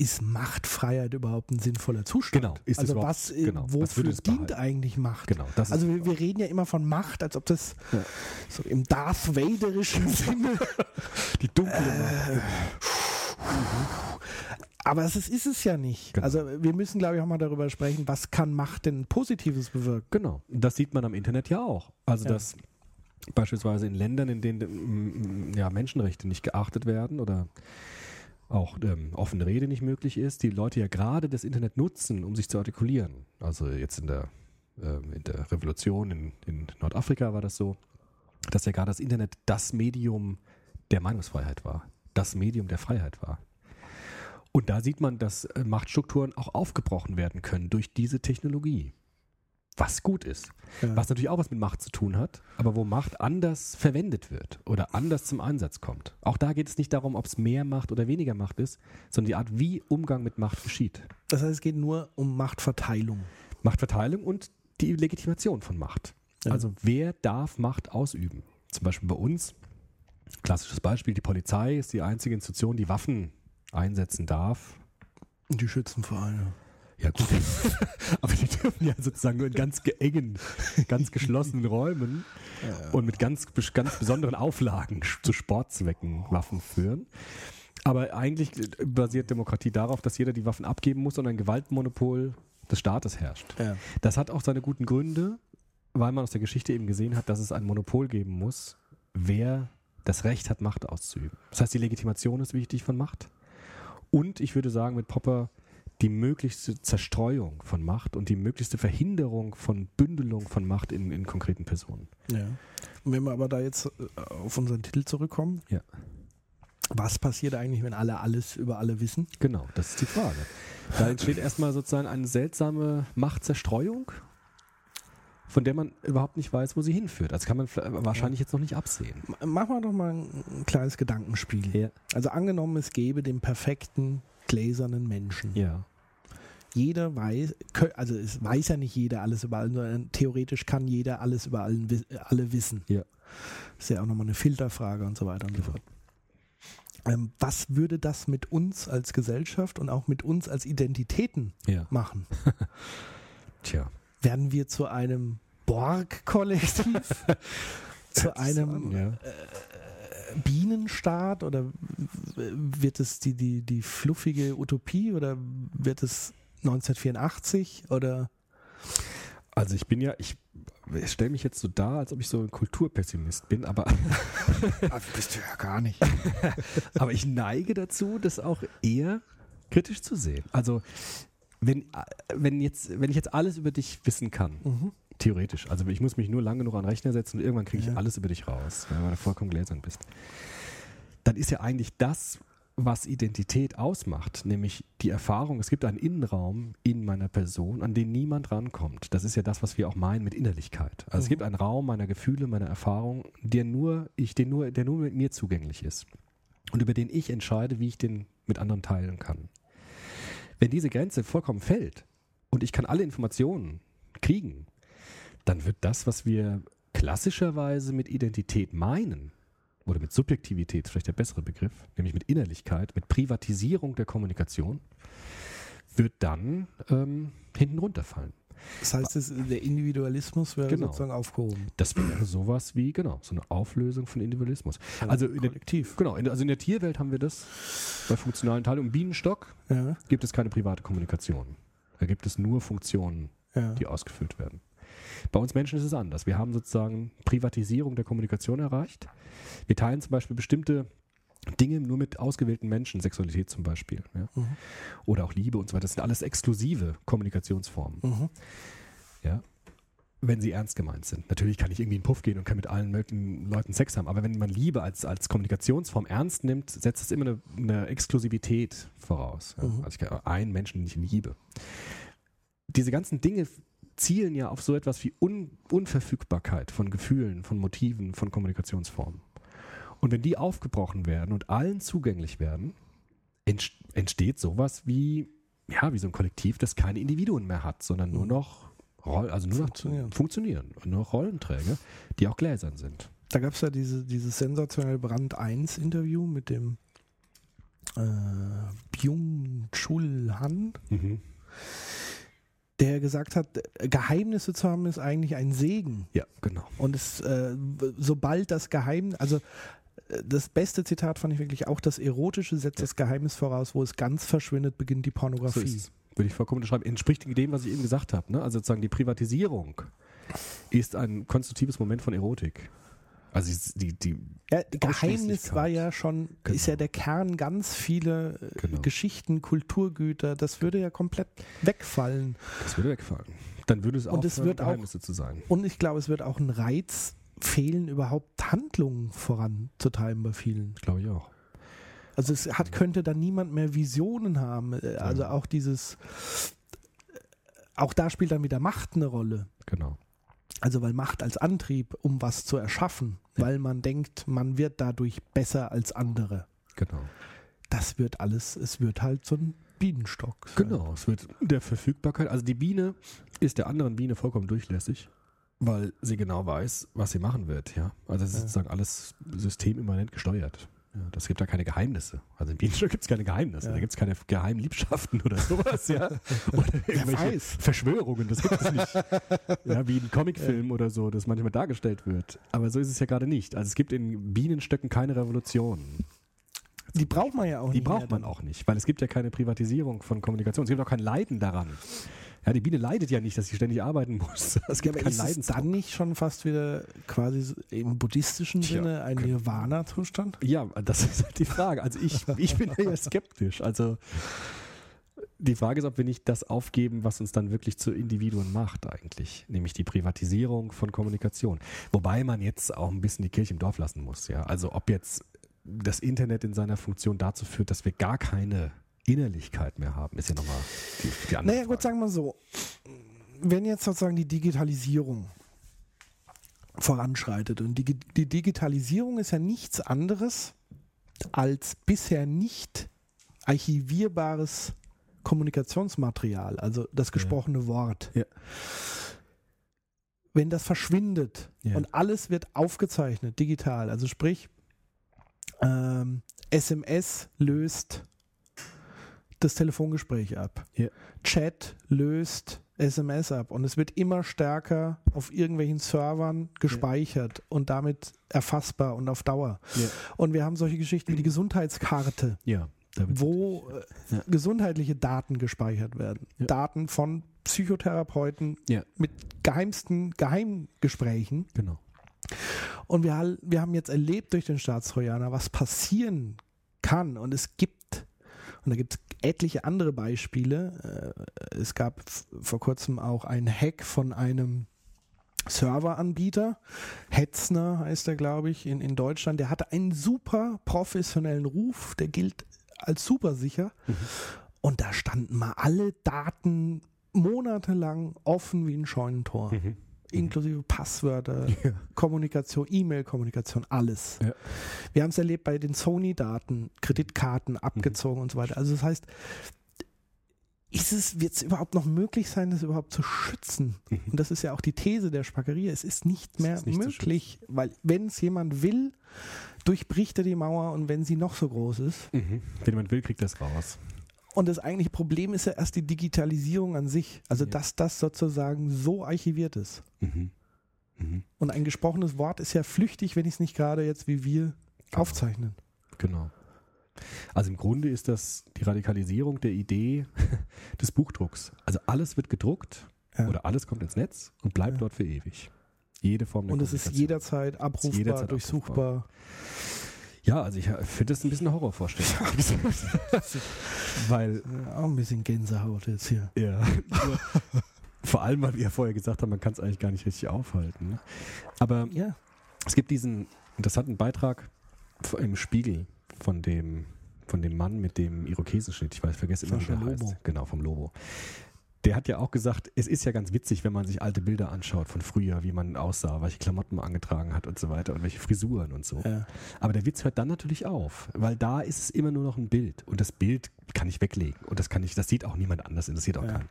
ist Machtfreiheit überhaupt ein sinnvoller Zustand? Genau, ist also was, äh, genau, was wofür es dient eigentlich Macht? Genau, also wir, wir reden ja immer von Macht, als ob das Ja. so im Darth Vaderischen Sinne Die dunkle Macht. Aber es ist, ist es ja nicht. Genau. Also wir müssen, glaube ich, auch mal darüber sprechen, was kann Macht denn Positives bewirken? Genau. Das sieht man am Internet ja auch. Also, Ja. dass beispielsweise in Ländern, in denen mm, ja, Menschenrechte nicht geachtet werden oder auch ähm, offene Rede nicht möglich ist, die Leute ja gerade das Internet nutzen, um sich zu artikulieren. Also jetzt in der, ähm, in der Revolution in, in Nordafrika war das so, dass ja gerade das Internet das Medium der Meinungsfreiheit war, das Medium der Freiheit war. Und da sieht man, dass äh, Machtstrukturen auch aufgebrochen werden können durch diese Technologie. Was gut ist. Ja. Was natürlich auch was mit Macht zu tun hat, aber wo Macht anders verwendet wird oder anders zum Einsatz kommt. Auch da geht es nicht darum, ob es mehr Macht oder weniger Macht ist, sondern die Art, wie Umgang mit Macht geschieht. Das heißt, es geht nur um Machtverteilung. Machtverteilung und die Legitimation von Macht. Ja. Also wer darf Macht ausüben? Zum Beispiel bei uns, klassisches Beispiel, die Polizei ist die einzige Institution, die Waffen einsetzen darf. Die Schützenvereine. Ja gut, aber die dürfen ja sozusagen nur in ganz ge- engen, ganz geschlossenen Räumen und mit ganz, ganz besonderen Auflagen zu Sportzwecken Waffen führen. Aber eigentlich äh, basiert Demokratie darauf, dass jeder die Waffen abgeben muss und ein Gewaltmonopol des Staates herrscht. Ja. Das hat auch seine guten Gründe, weil man aus der Geschichte eben gesehen hat, dass es ein Monopol geben muss, wer das Recht hat, Macht auszuüben. Das heißt, die Legitimation ist wichtig von Macht. Und ich würde sagen, mit Popper die möglichste Zerstreuung von Macht und die möglichste Verhinderung von Bündelung von Macht in, in konkreten Personen. Ja. Und wenn wir aber da jetzt äh, auf unseren Titel zurückkommen, Ja. was passiert eigentlich, wenn alle alles über alle wissen? Genau, das ist die Frage. Da entsteht erstmal sozusagen eine seltsame Machtzerstreuung, von der man überhaupt nicht weiß, wo sie hinführt. Das kann man wahrscheinlich jetzt noch nicht absehen. Machen wir doch mal ein kleines Gedankenspiel. Ja. Also angenommen, es gäbe den perfekten gläsernen Menschen. Ja. Jeder weiß, also es weiß ja nicht jeder alles über allen, sondern theoretisch kann jeder alles über allen, alle wissen. Ja. ist ja auch nochmal eine Filterfrage und so weiter und so fort. Ähm, was würde das mit uns als Gesellschaft und auch mit uns als Identitäten Ja. machen? Tja. Werden wir zu einem Borg-Kollektiv? zu einem Ja. Bienenstaat oder wird es die, die, die fluffige Utopie oder wird es 1984 oder Also ich bin ja, ich, ich stelle mich jetzt so dar, als ob ich so ein Kulturpessimist bin, aber, ah, bist du ja gar nicht. aber ich neige dazu, das auch eher kritisch zu sehen. Also wenn, wenn, jetzt, wenn ich jetzt alles über dich wissen kann, Mhm. Theoretisch, also ich muss mich nur lang genug an den Rechner setzen und irgendwann kriege ich Ja. alles über dich raus, wenn du vollkommen gläsern bist, dann ist ja eigentlich das, was Identität ausmacht, nämlich die Erfahrung, es gibt einen Innenraum in meiner Person, an den niemand rankommt. Das ist ja das, was wir auch meinen mit Innerlichkeit. Also mhm. es gibt einen Raum meiner Gefühle, meiner Erfahrung, der nur, ich, den nur, der nur mit mir zugänglich ist. Und über den ich entscheide, wie ich den mit anderen teilen kann. Wenn diese Grenze vollkommen fällt und ich kann alle Informationen kriegen, dann wird das, was wir klassischerweise mit Identität meinen, oder mit Subjektivität, vielleicht der bessere Begriff, nämlich mit Innerlichkeit, mit Privatisierung der Kommunikation, wird dann ähm, hinten runterfallen. Das heißt, das, der Individualismus wäre genau. sozusagen aufgehoben. Das wäre sowas wie, genau, so eine Auflösung von Individualismus. Ja, also in kollektiv. Der, genau, in, also in der Tierwelt haben wir das bei funktionalen Teilen. Im Bienenstock ja. gibt es keine private Kommunikation. Da gibt es nur Funktionen, ja. die ausgefüllt werden. Bei uns Menschen ist es anders. Wir haben sozusagen Privatisierung der Kommunikation erreicht. Wir teilen zum Beispiel bestimmte Dinge nur mit ausgewählten Menschen, Sexualität zum Beispiel. Ja? Mhm. Oder auch Liebe und so weiter. Das sind alles exklusive Kommunikationsformen. Mhm. Ja? Wenn sie ernst gemeint sind. Natürlich kann ich irgendwie in den Puff gehen und kann mit allen möglichen Leuten Sex haben, aber wenn man Liebe als, als Kommunikationsform ernst nimmt, setzt es immer eine, eine Exklusivität voraus. Ja? Mhm. Also ich kann einen Menschen nicht liebe. Diese ganzen Dinge zielen ja auf so etwas wie Un Unverfügbarkeit von Gefühlen, von Motiven, von Kommunikationsformen. Und wenn die aufgebrochen werden und allen zugänglich werden, entsteht sowas wie, ja, wie so ein Kollektiv, das keine Individuen mehr hat, sondern nur mhm. noch Roll, also nur funktionieren. noch funktionieren und nur noch Rollenträger, die auch gläsern sind. Da gab es ja diese, dieses sensationelle Brand 1 Interview mit dem äh, Byung-Chul Han. Mhm der gesagt hat, Geheimnisse zu haben ist eigentlich ein Segen. Ja, genau. Und es, äh, sobald das Geheimnis, also äh, das beste Zitat fand ich wirklich auch, das Erotische setzt ja. das Geheimnis voraus, wo es ganz verschwindet, beginnt die Pornografie. So würde ich vollkommen unterschreiben. Entspricht dem, was ich eben gesagt habe. Ne? Also sozusagen die Privatisierung ist ein konstruktives Moment von Erotik. Also die, die ja, Geheimnis war ja schon, genau. ist ja der Kern ganz viele äh, genau. Geschichten, Kulturgüter, das würde ja komplett wegfallen. Das würde wegfallen. Dann würde es auch, und es wird Geheimnisse auch, zu sein. Und ich glaube, es wird auch ein Reiz fehlen, überhaupt Handlungen voranzutreiben bei vielen. Glaube ich auch. Also es hat, könnte dann niemand mehr Visionen haben. Äh, also auch dieses, äh, auch da spielt dann wieder Macht eine Rolle. Genau. Also weil Macht als Antrieb, um was zu erschaffen. Weil man denkt, man wird dadurch besser als andere. Genau. Das wird alles, es wird halt so ein Bienenstock. Sein. Genau, es wird der Verfügbarkeit. Also die Biene ist der anderen Biene vollkommen durchlässig, weil sie genau weiß, was sie machen wird. Ja, also es ist ja. sozusagen alles systemimmanent gesteuert. Ja, das gibt da keine Geheimnisse. Also im Bienenstock gibt es keine Geheimnisse. Ja. Da gibt es keine geheimen Liebschaften oder sowas, ja. Oder irgendwelche Verschwörungen, das gibt es nicht. Ja, wie ein Comicfilm ja. oder so, das manchmal dargestellt wird. Aber so ist es ja gerade nicht. Also es gibt in Bienenstöcken keine Revolution. Die braucht man ja auch die nicht. Die braucht man auch nicht, weil es gibt ja keine Privatisierung von Kommunikation. Es gibt auch kein Leiden daran. Ja, die Biene leidet ja nicht, dass sie ständig arbeiten muss. Es gibt ja, kein ist es dann nicht schon fast wieder quasi im buddhistischen Sinne ein. Nirvana-Zustand? Ja, das ist halt die Frage. Also ich, ich bin ja skeptisch. Also die Frage ist, ob wir nicht das aufgeben, was uns dann wirklich zu Individuen macht eigentlich, nämlich die Privatisierung von Kommunikation. Wobei man jetzt auch ein bisschen die Kirche im Dorf lassen muss. Ja, also ob jetzt das Internet in seiner Funktion dazu führt, dass wir gar keine Innerlichkeit mehr haben, ist ja nochmal die, die andere Naja, Frage. gut, sagen wir so. Wenn jetzt sozusagen die Digitalisierung voranschreitet und die, die Digitalisierung ist ja nichts anderes als bisher nicht archivierbares Kommunikationsmaterial, also das gesprochene ja. Wort. Ja. Wenn das verschwindet ja. und alles wird aufgezeichnet, digital, also sprich, ähm, SMS löst das Telefongespräch ab. Ja. Chat löst SMS ab und es wird immer stärker auf irgendwelchen Servern gespeichert ja. und damit erfassbar und auf Dauer. Ja. Und wir haben solche Geschichten wie die Gesundheitskarte, wo äh, gesundheitliche Daten gespeichert werden. Daten von Psychotherapeuten mit geheimsten Geheimgesprächen. Genau. Und wir, wir haben jetzt erlebt durch den Staatstrojaner, was passieren kann. Und es gibt und da gibt es etliche andere Beispiele. Äh, es gab vor kurzem auch einen Hack von einem Serveranbieter. Hetzner heißt er, glaube ich, in, in Deutschland. Der hatte einen super professionellen Ruf. Der gilt als super sicher. Mhm. Und da standen mal alle Daten monatelang offen wie ein Scheunentor. Mhm. Inklusive Passwörter, Ja. Kommunikation, E-Mail-Kommunikation, alles. Ja. Wir haben es erlebt bei den Sony-Daten, Kreditkarten Mhm. abgezogen und so weiter. Also das heißt, ist es, wird es überhaupt noch möglich sein, das überhaupt zu schützen? Mhm. Und das ist ja auch die These der Spackerie. Es ist nicht Es mehr ist nicht möglich, weil wenn es jemand will, durchbricht er die Mauer und wenn sie noch so groß ist. Mhm. Wenn man will, kriegt das raus. Und das eigentliche Problem ist ja erst die Digitalisierung an sich. Also Ja. dass das sozusagen so archiviert ist. Mhm. Mhm. Und ein gesprochenes Wort ist ja flüchtig, wenn ich es nicht gerade jetzt wie wir aufzeichnen. Genau. Also im Grunde ist das die Radikalisierung der Idee des Buchdrucks. Also alles wird gedruckt Ja. oder alles kommt ins Netz und bleibt Ja. dort für ewig. Jede Form der Und es ist jederzeit abrufbar, jederzeit durchsuchbar. Ja, also ich finde das ein bisschen Horrorvorstellung. Weil, Ja, auch ein bisschen Gänsehaut jetzt hier. ja. Vor allem, weil wir ja vorher gesagt haben, man kann es eigentlich gar nicht richtig aufhalten. Ne? Aber Ja, es gibt diesen, und das hat einen Beitrag im Spiegel von dem, von dem Mann mit dem Irokesenschnitt, ich weiß, ich vergesse immer, wie der heißt. Genau, vom Lobo. Der hat ja auch gesagt, es ist ja ganz witzig, wenn man sich alte Bilder anschaut von früher, wie man aussah, welche Klamotten man angetragen hat und so weiter und welche Frisuren und so. ja. Aber der Witz hört dann natürlich auf, weil da ist es immer nur noch ein Bild und das Bild kann ich weglegen und das kann ich, das sieht auch niemand anders, interessiert auch Ja. keinen.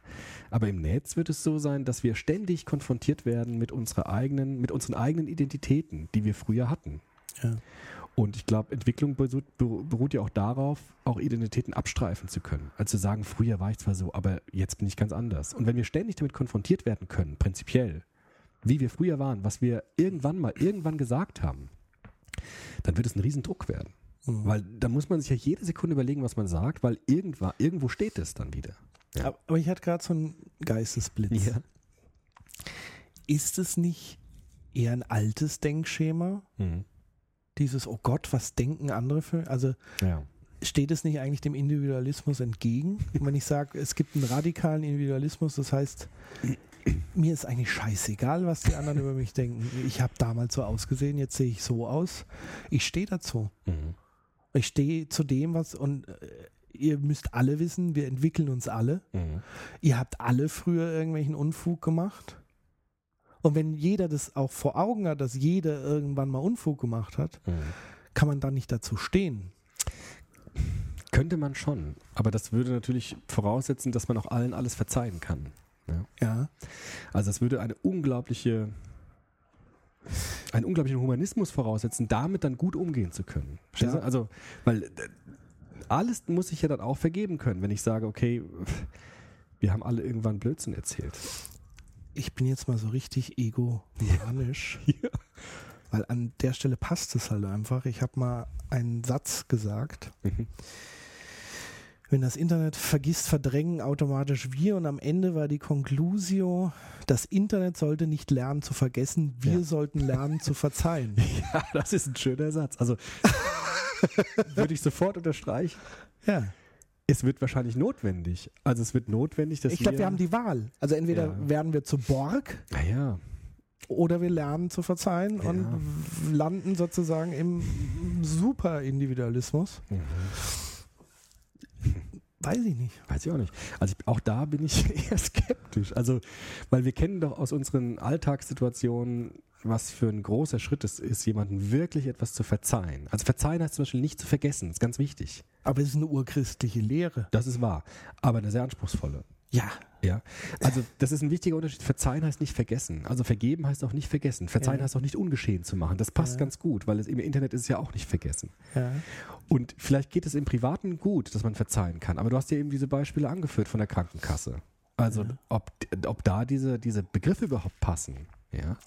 Aber im Netz wird es so sein, dass wir ständig konfrontiert werden mit unserer eigenen, mit unseren eigenen Identitäten, die wir früher hatten. ja. Und ich glaube, Entwicklung beru- beru- beruht ja auch darauf, auch Identitäten abstreifen zu können. Also zu sagen, früher war ich zwar so, aber jetzt bin ich ganz anders. Und wenn wir ständig damit konfrontiert werden können, prinzipiell, wie wir früher waren, was wir irgendwann mal irgendwann gesagt haben, dann wird es ein Riesendruck werden. Mhm. Weil da muss man sich ja jede Sekunde überlegen, was man sagt, weil irgendwann, irgendwo steht es dann wieder. Ja. Aber, ich hatte gerade so einen Geistesblitz. Ist es nicht eher ein altes Denkschema? Mhm. Dieses, oh Gott, was denken andere für. Also ja. steht es nicht eigentlich dem Individualismus entgegen? Wenn ich sage, es gibt einen radikalen Individualismus, das heißt, mir ist eigentlich scheißegal, was die anderen über mich denken. Ich habe damals so ausgesehen, jetzt sehe ich so aus. Ich stehe dazu. Mhm. Ich stehe zu dem, was und äh, ihr müsst alle wissen, wir entwickeln uns alle. Mhm. Ihr habt alle früher irgendwelchen Unfug gemacht. Und wenn jeder das auch vor Augen hat, dass jeder irgendwann mal Unfug gemacht hat, Mhm. kann man dann nicht dazu stehen. Könnte man schon, aber das würde natürlich voraussetzen, dass man auch allen alles verzeihen kann. Ja. Also es würde eine unglaubliche, einen unglaublichen Humanismus voraussetzen, damit dann gut umgehen zu können. Ja. Also, weil äh, alles muss ich ja dann auch vergeben können, wenn ich sage, okay, wir haben alle irgendwann Blödsinn erzählt. Ich bin jetzt mal so richtig egomanisch, Ja. weil an der Stelle passt es halt einfach. Ich habe mal einen Satz gesagt. Mhm. Wenn das Internet vergisst, verdrängen automatisch wir und am Ende war die Conclusio, das Internet sollte nicht lernen zu vergessen, wir Ja. sollten lernen zu verzeihen. Ja, das ist ein schöner Satz. Also würde ich sofort unterstreichen. Ja. Es wird wahrscheinlich notwendig. Also es wird notwendig, dass Ich glaube, wir haben die Wahl. Also entweder Ja. werden wir zu Borg Naja, oder wir lernen zu verzeihen Ja. und landen sozusagen im Superindividualismus. mhm. Weiß ich nicht. Weiß ich auch nicht. Also ich, auch da bin ich eher skeptisch. Also, weil wir kennen doch aus unseren Alltagssituationen, was für ein großer Schritt es ist, jemandem wirklich etwas zu verzeihen. Also verzeihen heißt zum Beispiel nicht zu vergessen, ist ganz wichtig. Aber es ist eine urchristliche Lehre. Das ist wahr. Aber eine sehr anspruchsvolle. Ja. Ja. Also das ist ein wichtiger Unterschied. Verzeihen heißt nicht vergessen. Also vergeben heißt auch nicht vergessen. Verzeihen Ja. heißt auch nicht ungeschehen zu machen. Das passt Ja. ganz gut, weil es im Internet ist es ja auch nicht vergessen. ja. Und vielleicht geht es im Privaten gut, dass man verzeihen kann. Aber du hast ja eben diese Beispiele angeführt von der Krankenkasse. Also ob, ob da diese, diese Begriffe überhaupt passen. Ja.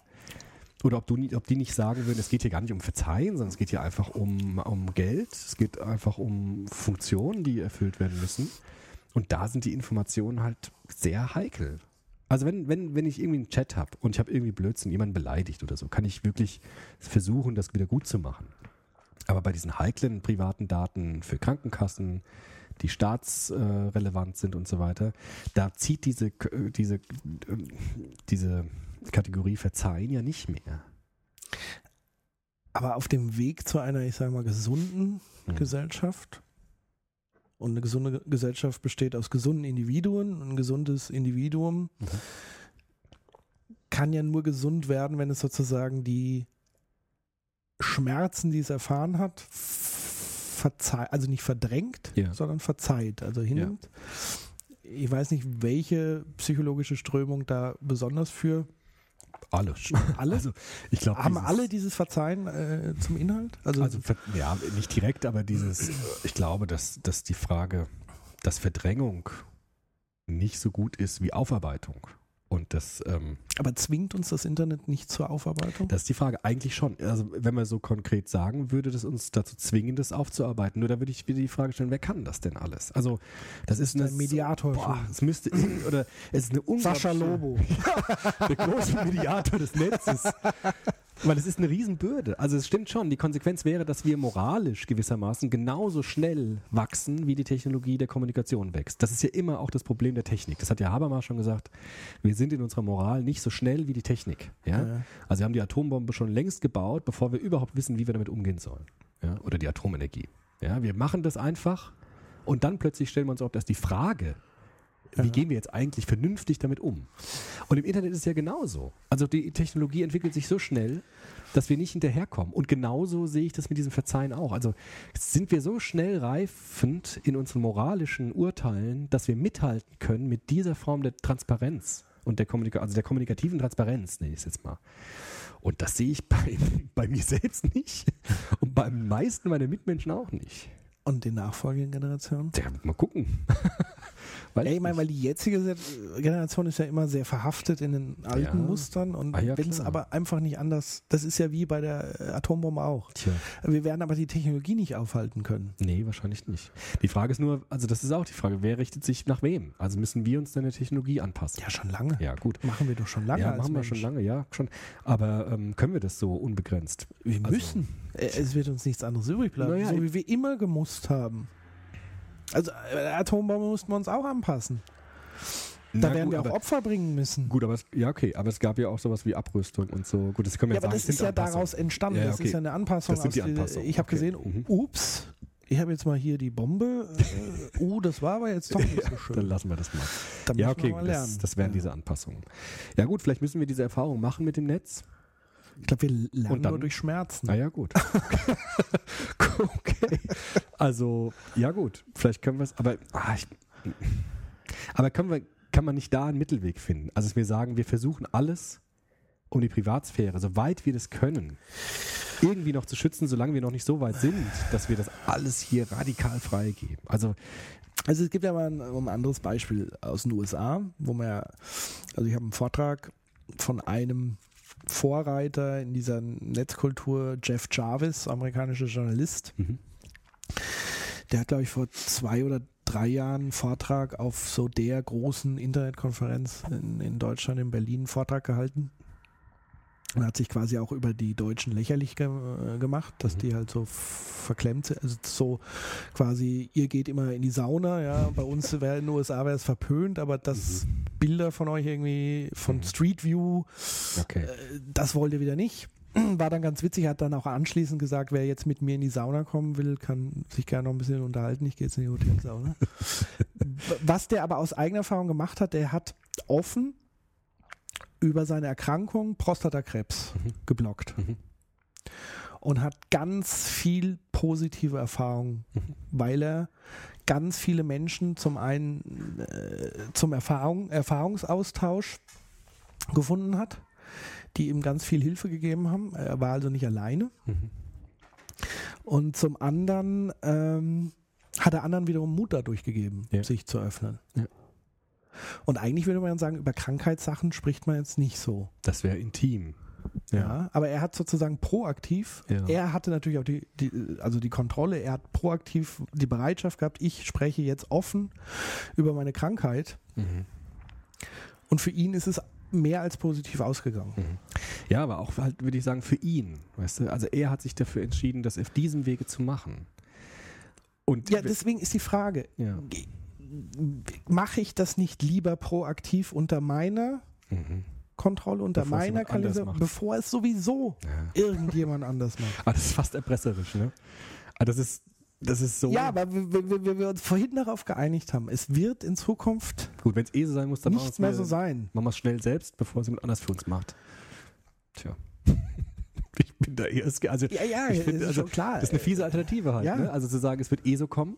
Oder ob, du, ob die nicht sagen würden, es geht hier gar nicht um Verzeihen, sondern es geht hier einfach um, um Geld. Es geht einfach um Funktionen, die erfüllt werden müssen. Und da sind die Informationen halt sehr heikel. Also wenn, wenn, wenn ich irgendwie einen Chat habe und ich habe irgendwie Blödsinn, jemanden beleidigt oder so, kann ich wirklich versuchen, das wieder gut zu machen. Aber bei diesen heiklen privaten Daten für Krankenkassen, die staatsrelevant relevant sind und so weiter, da zieht diese, diese, diese Kategorie Verzeihen ja nicht mehr. Aber auf dem Weg zu einer, ich sage mal, gesunden Mhm. Gesellschaft Und eine gesunde Gesellschaft besteht aus gesunden Individuen. Ein gesundes Individuum Mhm. kann ja nur gesund werden, wenn es sozusagen die Schmerzen, die es erfahren hat, verzeiht, also nicht verdrängt, Ja. sondern verzeiht, also hinnimmt. Ich weiß nicht, welche psychologische Strömung da besonders für Alle. alle Also, ich glaube, haben dieses- alle dieses Verzeihen äh, zum Inhalt? Also, Also ja, nicht direkt, aber dieses, ich glaube, dass, dass die Frage, dass Verdrängung nicht so gut ist wie Aufarbeitung. Und das, ähm, aber zwingt uns das Internet nicht zur Aufarbeitung? das ist die Frage eigentlich schon. Also wenn man so konkret sagen würde, das uns dazu zwingen, das aufzuarbeiten. Nur da würde ich wieder die Frage stellen, wer kann das denn alles? Also das ist eine ein Mediator Boah, schon. es müsste oder es ist eine unglaubliche, Sascha Lobo. der große Mediator des Netzes. Weil es ist eine Riesenbürde. Also es stimmt schon, die Konsequenz wäre, dass wir moralisch gewissermaßen genauso schnell wachsen, wie die Technologie der Kommunikation wächst. Das ist ja immer auch das Problem der Technik. Das hat ja Habermas schon gesagt. Wir sind in unserer Moral nicht so schnell wie die Technik. Ja? Ja. Also wir haben die Atombombe schon längst gebaut, bevor wir überhaupt wissen, wie wir damit umgehen sollen. Ja? Oder die Atomenergie. Ja? Wir machen das einfach und dann plötzlich stellen wir uns auch erst die Frage, wie Ja. gehen wir jetzt eigentlich vernünftig damit um? Und im Internet ist es ja genauso. Also die Technologie entwickelt sich so schnell, dass wir nicht hinterherkommen. Und genauso sehe ich das mit diesem Verzeihen auch. Also sind wir so schnell reifend in unseren moralischen Urteilen, dass wir mithalten können mit dieser Form der Transparenz und der, Kommunika also der kommunikativen Transparenz, nenne ich es jetzt mal. Und das sehe ich bei, bei mir selbst nicht und beim meisten meiner Mitmenschen auch nicht. Und den nachfolgenden Generationen? Tja, mal gucken. Weil Ja, ich meine, weil die jetzige Generation ist ja immer sehr verhaftet in den alten Ja. Mustern und Ah ja, wenn es aber einfach nicht anders, das ist ja wie bei der äh, Atombombe auch. Tja. Wir werden aber die Technologie nicht aufhalten können. Nee, wahrscheinlich nicht. Die Frage ist nur, also das ist auch die Frage, wer richtet sich nach wem? Also müssen wir uns dann der Technologie anpassen? Ja, schon lange. Ja, gut. Machen wir doch schon lange. ja, machen wir Mensch. schon lange, ja, schon. Aber ähm, können wir das so unbegrenzt? Wir Also- müssen. Äh, Es wird uns nichts anderes übrig bleiben. Naja, so wie wir immer gemusst haben. Also äh, Atombombe mussten wir uns auch anpassen. Da Na werden gut, wir auch aber, Opfer bringen müssen. Gut, aber es, ja, okay, aber es gab ja auch sowas wie Abrüstung und so. Gut, das können wir Ja, jetzt aber sagen, das ist ja Anpassungen. daraus entstanden. Ja, ja, Das okay. ist ja eine Anpassung. Das sind die Anpassungen, Ich habe okay. gesehen, Mhm. ups, ich habe jetzt mal hier die Bombe. Äh, uh, das war aber jetzt doch nicht so schön. Dann lassen wir das mal. Da Ja, okay, mal lernen. das, das wären Ja. diese Anpassungen. Ja gut, vielleicht müssen wir diese Erfahrung machen mit dem Netz. Ich glaube, wir lernen Und dann- nur durch Schmerzen. Na ja, gut. okay. Also, ja gut, vielleicht können wir es, aber ah, ich, aber können wir, kann man nicht da einen Mittelweg finden? Also, dass wir sagen, wir versuchen alles, um die Privatsphäre, soweit wir das können, irgendwie noch zu schützen, solange wir noch nicht so weit sind, dass wir das alles hier radikal freigeben. Also, Also es gibt ja mal ein, ein anderes Beispiel aus den USA, wo man ja, also ich habe einen Vortrag von einem Vorreiter in dieser Netzkultur, Jeff Jarvis, amerikanischer Journalist. Mhm. Der hat, glaube ich, vor zwei oder drei Jahren einen Vortrag auf so der großen Internetkonferenz in, in Deutschland, in Berlin, einen Vortrag gehalten. Und hat sich quasi auch über die Deutschen lächerlich ge äh, gemacht, dass Mhm. die halt so verklemmt sind. Also so quasi, ihr geht immer in die Sauna, ja. Bei uns wäre in den USA wäre es verpönt, aber das Bilder von euch irgendwie von Mhm. Street View, okay. äh, das wollt ihr wieder nicht. War dann ganz witzig, hat dann auch anschließend gesagt, wer jetzt mit mir in die Sauna kommen will, kann sich gerne noch ein bisschen unterhalten. Ich gehe jetzt in die Hotelsauna. Was der aber aus eigener Erfahrung gemacht hat, der hat offen über seine Erkrankung Prostatakrebs Mhm. geblockt Mhm. und hat ganz viel positive Erfahrungen, Mhm. weil er ganz viele Menschen zum einen äh, zum Erfahrung, Erfahrungsaustausch gefunden hat, die ihm ganz viel Hilfe gegeben haben. Er war also nicht alleine. Mhm. Und zum anderen ähm, hat er anderen wiederum Mut dadurch gegeben, Ja. sich zu öffnen. Ja. Und eigentlich würde man sagen, über Krankheitssachen spricht man jetzt nicht so. Das wäre intim. Ja. aber er hat sozusagen proaktiv, Ja. er hatte natürlich auch die, die, also die Kontrolle, er hat proaktiv die Bereitschaft gehabt, ich spreche jetzt offen über meine Krankheit Mhm. und für ihn ist es mehr als positiv ausgegangen. Mhm. Ja, aber auch halt, würde ich sagen, für ihn. Weißt du? Also er hat sich dafür entschieden, das auf diesem Wege zu machen. Und Ja, deswegen ist die Frage, ja. Mache ich das nicht lieber proaktiv unter meiner Mhm. Kontrolle, unter Bevor meiner Kalender, bevor es sowieso ja. irgendjemand anders macht? Ah, das ist fast erpresserisch, ne? Ah, das ist, Das ist so. Ja, aber wir, wir, wir uns vorhin darauf geeinigt haben, es wird in Zukunft Gut, wenn es eh so sein muss, dann machen wir nicht es mehr so sein. Machen wir es schnell selbst, bevor es jemand anders für uns macht. Tja. ich bin da eher ske- also Ja, ja, ich finde, ist also, schon klar. Das ist eine fiese Alternative halt. Ja. Ne? Also zu sagen, es wird eh so kommen.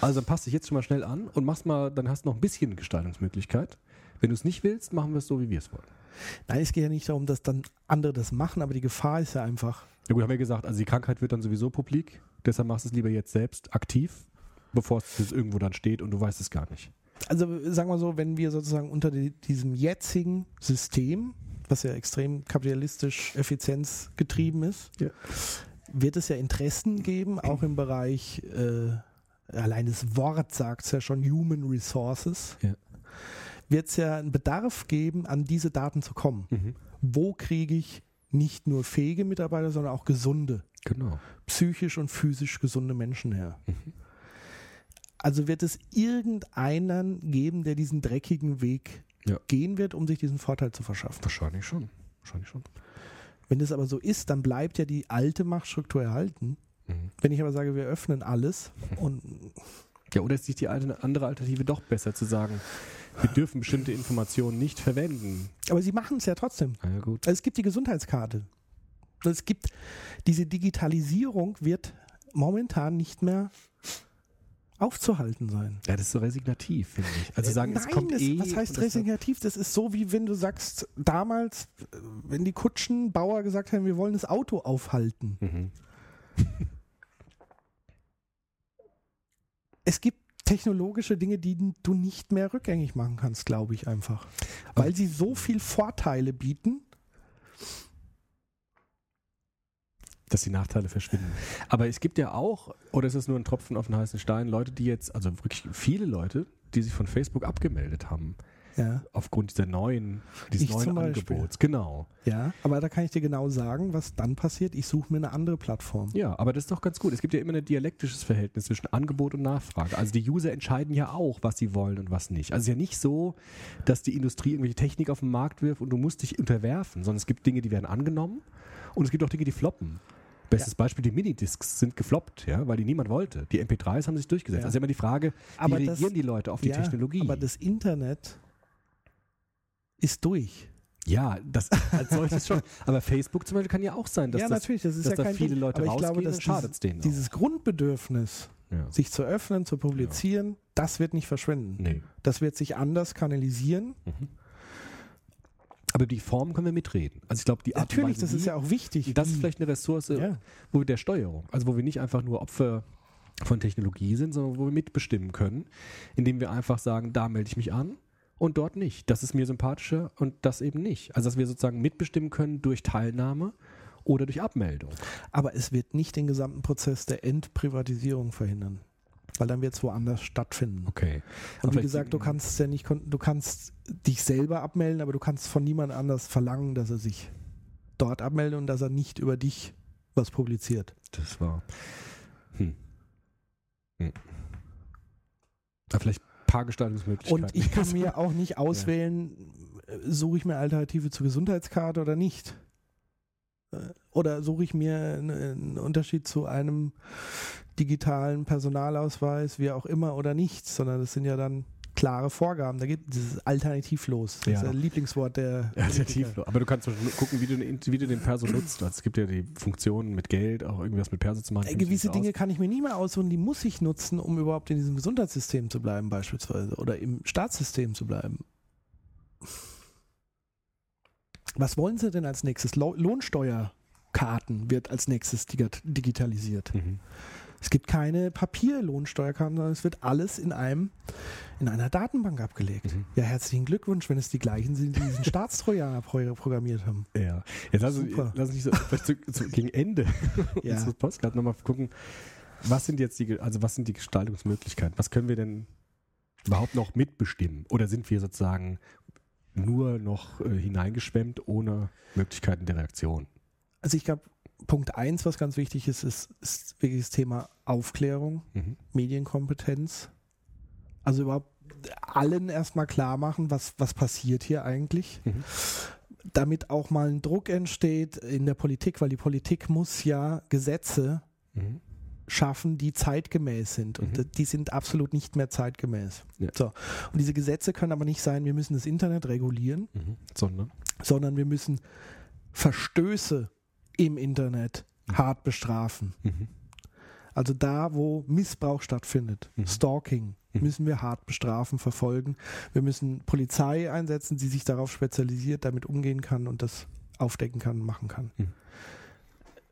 Also dann passt dich jetzt schon mal schnell an und machst mal, dann hast du noch ein bisschen Gestaltungsmöglichkeit. Wenn du es nicht willst, machen wir es so, wie wir es wollen. Nein, es geht ja nicht darum, dass dann andere das machen, aber die Gefahr ist ja einfach, Ja gut, haben wir gesagt, also die Krankheit wird dann sowieso publik. Deshalb machst du es lieber jetzt selbst aktiv, bevor es irgendwo dann steht und du weißt es gar nicht. also sagen wir so, wenn wir sozusagen unter die, diesem jetzigen System, was ja extrem kapitalistisch effizienzgetrieben ist, Ja. wird es ja Interessen geben, auch im Bereich, äh, allein das Wort sagt es ja schon, Human Resources, Ja. wird es ja einen Bedarf geben, an diese Daten zu kommen. Wo kriege ich nicht nur fähige Mitarbeiter, sondern auch gesunde, Genau. psychisch und physisch gesunde Menschen her? Also wird es irgendeinen geben, der diesen dreckigen Weg Ja. gehen wird, um sich diesen Vorteil zu verschaffen. Wahrscheinlich schon. Wahrscheinlich schon. Wenn das aber so ist, dann bleibt ja die alte Machtstruktur erhalten. Mhm. Wenn ich aber sage, wir öffnen alles und Ja, oder ist nicht die andere Alternative doch besser zu sagen, wir dürfen bestimmte Informationen nicht verwenden? aber sie machen es ja trotzdem. Na ja, gut. Also es gibt die Gesundheitskarte. Es gibt diese Digitalisierung wird momentan nicht mehr aufzuhalten sein. Ja, das ist so resignativ, finde ich. Also sagen, es Nein, kommt das, eh. was heißt resignativ? Das ist so, wie wenn du sagst, damals, äh, wenn die Kutschenbauer gesagt haben, wir wollen das Auto aufhalten. Mhm. Es gibt technologische Dinge, die du nicht mehr rückgängig machen kannst, glaube ich einfach. Weil sie so viel Vorteile bieten. dass die Nachteile verschwinden. Aber es gibt ja auch, oder ist es nur ein Tropfen auf den heißen Stein, Leute, die jetzt, also wirklich viele Leute, die sich von Facebook abgemeldet haben, Ja, aufgrund dieser neuen, dieses Ich neuen. Angebots. Genau. ja. Aber da kann ich dir genau sagen, was dann passiert. Ich suche mir eine andere Plattform. Ja, aber das ist doch ganz gut. Es gibt ja immer ein dialektisches Verhältnis zwischen Angebot und Nachfrage. Also die User entscheiden ja auch, was sie wollen und was nicht. Also es ist ja nicht so, dass die Industrie irgendwelche Technik auf den Markt wirft und du musst dich unterwerfen, sondern es gibt Dinge, die werden angenommen und es gibt auch Dinge, die floppen. Bestes Beispiel, die Minidiscs sind gefloppt, ja, weil die niemand wollte. Die MP3s haben sich durchgesetzt. Ja. Also immer die Frage, wie Aber das- reagieren die Leute auf die ja, Technologie? Aber das Internet ist durch. ja, das als solches schon. Aber Facebook zum Beispiel kann ja auch sein, dass ja, das, natürlich, das ist dass ja da kein viele Ding. Leute aber ich rausgehen, glaube, dass schadet es denen dieses, Grundbedürfnis. Ja. sich zu öffnen, zu publizieren, das wird nicht verschwinden. Nee. Das wird sich anders kanalisieren. Aber die Form können wir mitreden. Also ich glaube, die Art Natürlich, Weise, das ist ja auch wichtig. Das ist vielleicht eine Ressource ja. wo wir der Steuerung, also wo wir nicht einfach nur Opfer von Technologie sind, sondern wo wir mitbestimmen können, indem wir einfach sagen, da melde ich mich an und dort nicht. Das ist mir sympathischer und das eben nicht. Also dass wir sozusagen mitbestimmen können durch Teilnahme oder durch Abmeldung. Aber es wird nicht den gesamten Prozess der Entprivatisierung verhindern. Weil dann wird es woanders stattfinden. Okay. Und wie gesagt, du kannst ja nicht, du kannst dich selber abmelden, aber du kannst von niemand anders verlangen, dass er sich dort abmeldet und dass er nicht über dich was publiziert. Das war. Hm. Hm. Da vielleicht paar Gestaltungsmöglichkeiten. Und ich kann mir auch nicht auswählen, äh, suche ich mir Alternative zur Gesundheitskarte oder nicht. Äh, Oder suche ich mir einen, Unterschied zu einem digitalen Personalausweis, wie auch immer, oder nicht, sondern das sind ja dann klare Vorgaben. Da gibt es alternativlos. Das Ja. ist ein Lieblingswort der Alternativ. Aber du kannst zum Beispiel gucken, wie du, den- wie du den Perso nutzt. Also es gibt ja die Funktionen mit Geld, auch irgendwas mit Perso zu machen. Äh, Gewisse Dinge kann ich mir nicht mehr aussuchen, die muss ich nutzen, um überhaupt in diesem Gesundheitssystem zu bleiben, beispielsweise, oder im Staatssystem zu bleiben. Was wollen Sie denn als nächstes? Lo Lohnsteuerkarten wird als nächstes digitalisiert. Mhm. Es gibt keine Papierlohnsteuerkarten, sondern es wird alles in einem in einer Datenbank abgelegt. Mhm. Ja, herzlichen Glückwunsch, wenn es die gleichen sind, die diesen Staatstrojaner pro programmiert haben. Ja, jetzt lass Super. lass uns nicht so, zu, zu, gegen Ende Ja. unseres Postcards nochmal gucken, was sind jetzt die, also was sind die Gestaltungsmöglichkeiten? Was können wir denn überhaupt noch mitbestimmen? Oder sind wir sozusagen nur noch äh, hineingeschwemmt ohne Möglichkeiten der Reaktion? Also ich glaube, Punkt eins, was ganz wichtig ist, ist, ist wirklich das Thema Aufklärung. Mhm. Medienkompetenz. Also überhaupt allen erstmal klar machen, was, was passiert hier eigentlich. Mhm. Damit auch mal ein Druck entsteht in der Politik, weil die Politik muss ja Gesetze Mhm. schaffen, die zeitgemäß sind. Und Mhm. die sind absolut nicht mehr zeitgemäß. Ja. So. Und diese Gesetze können aber nicht sein, wir müssen das Internet regulieren, Mhm. Sondern? sondern wir müssen Verstöße im Internet hart bestrafen. Mhm. Also da, wo Missbrauch stattfindet, Mhm. Stalking, Mhm. müssen wir hart bestrafen, verfolgen. Wir müssen Polizei einsetzen, die sich darauf spezialisiert, damit umgehen kann und das aufdecken kann, machen kann. Mhm.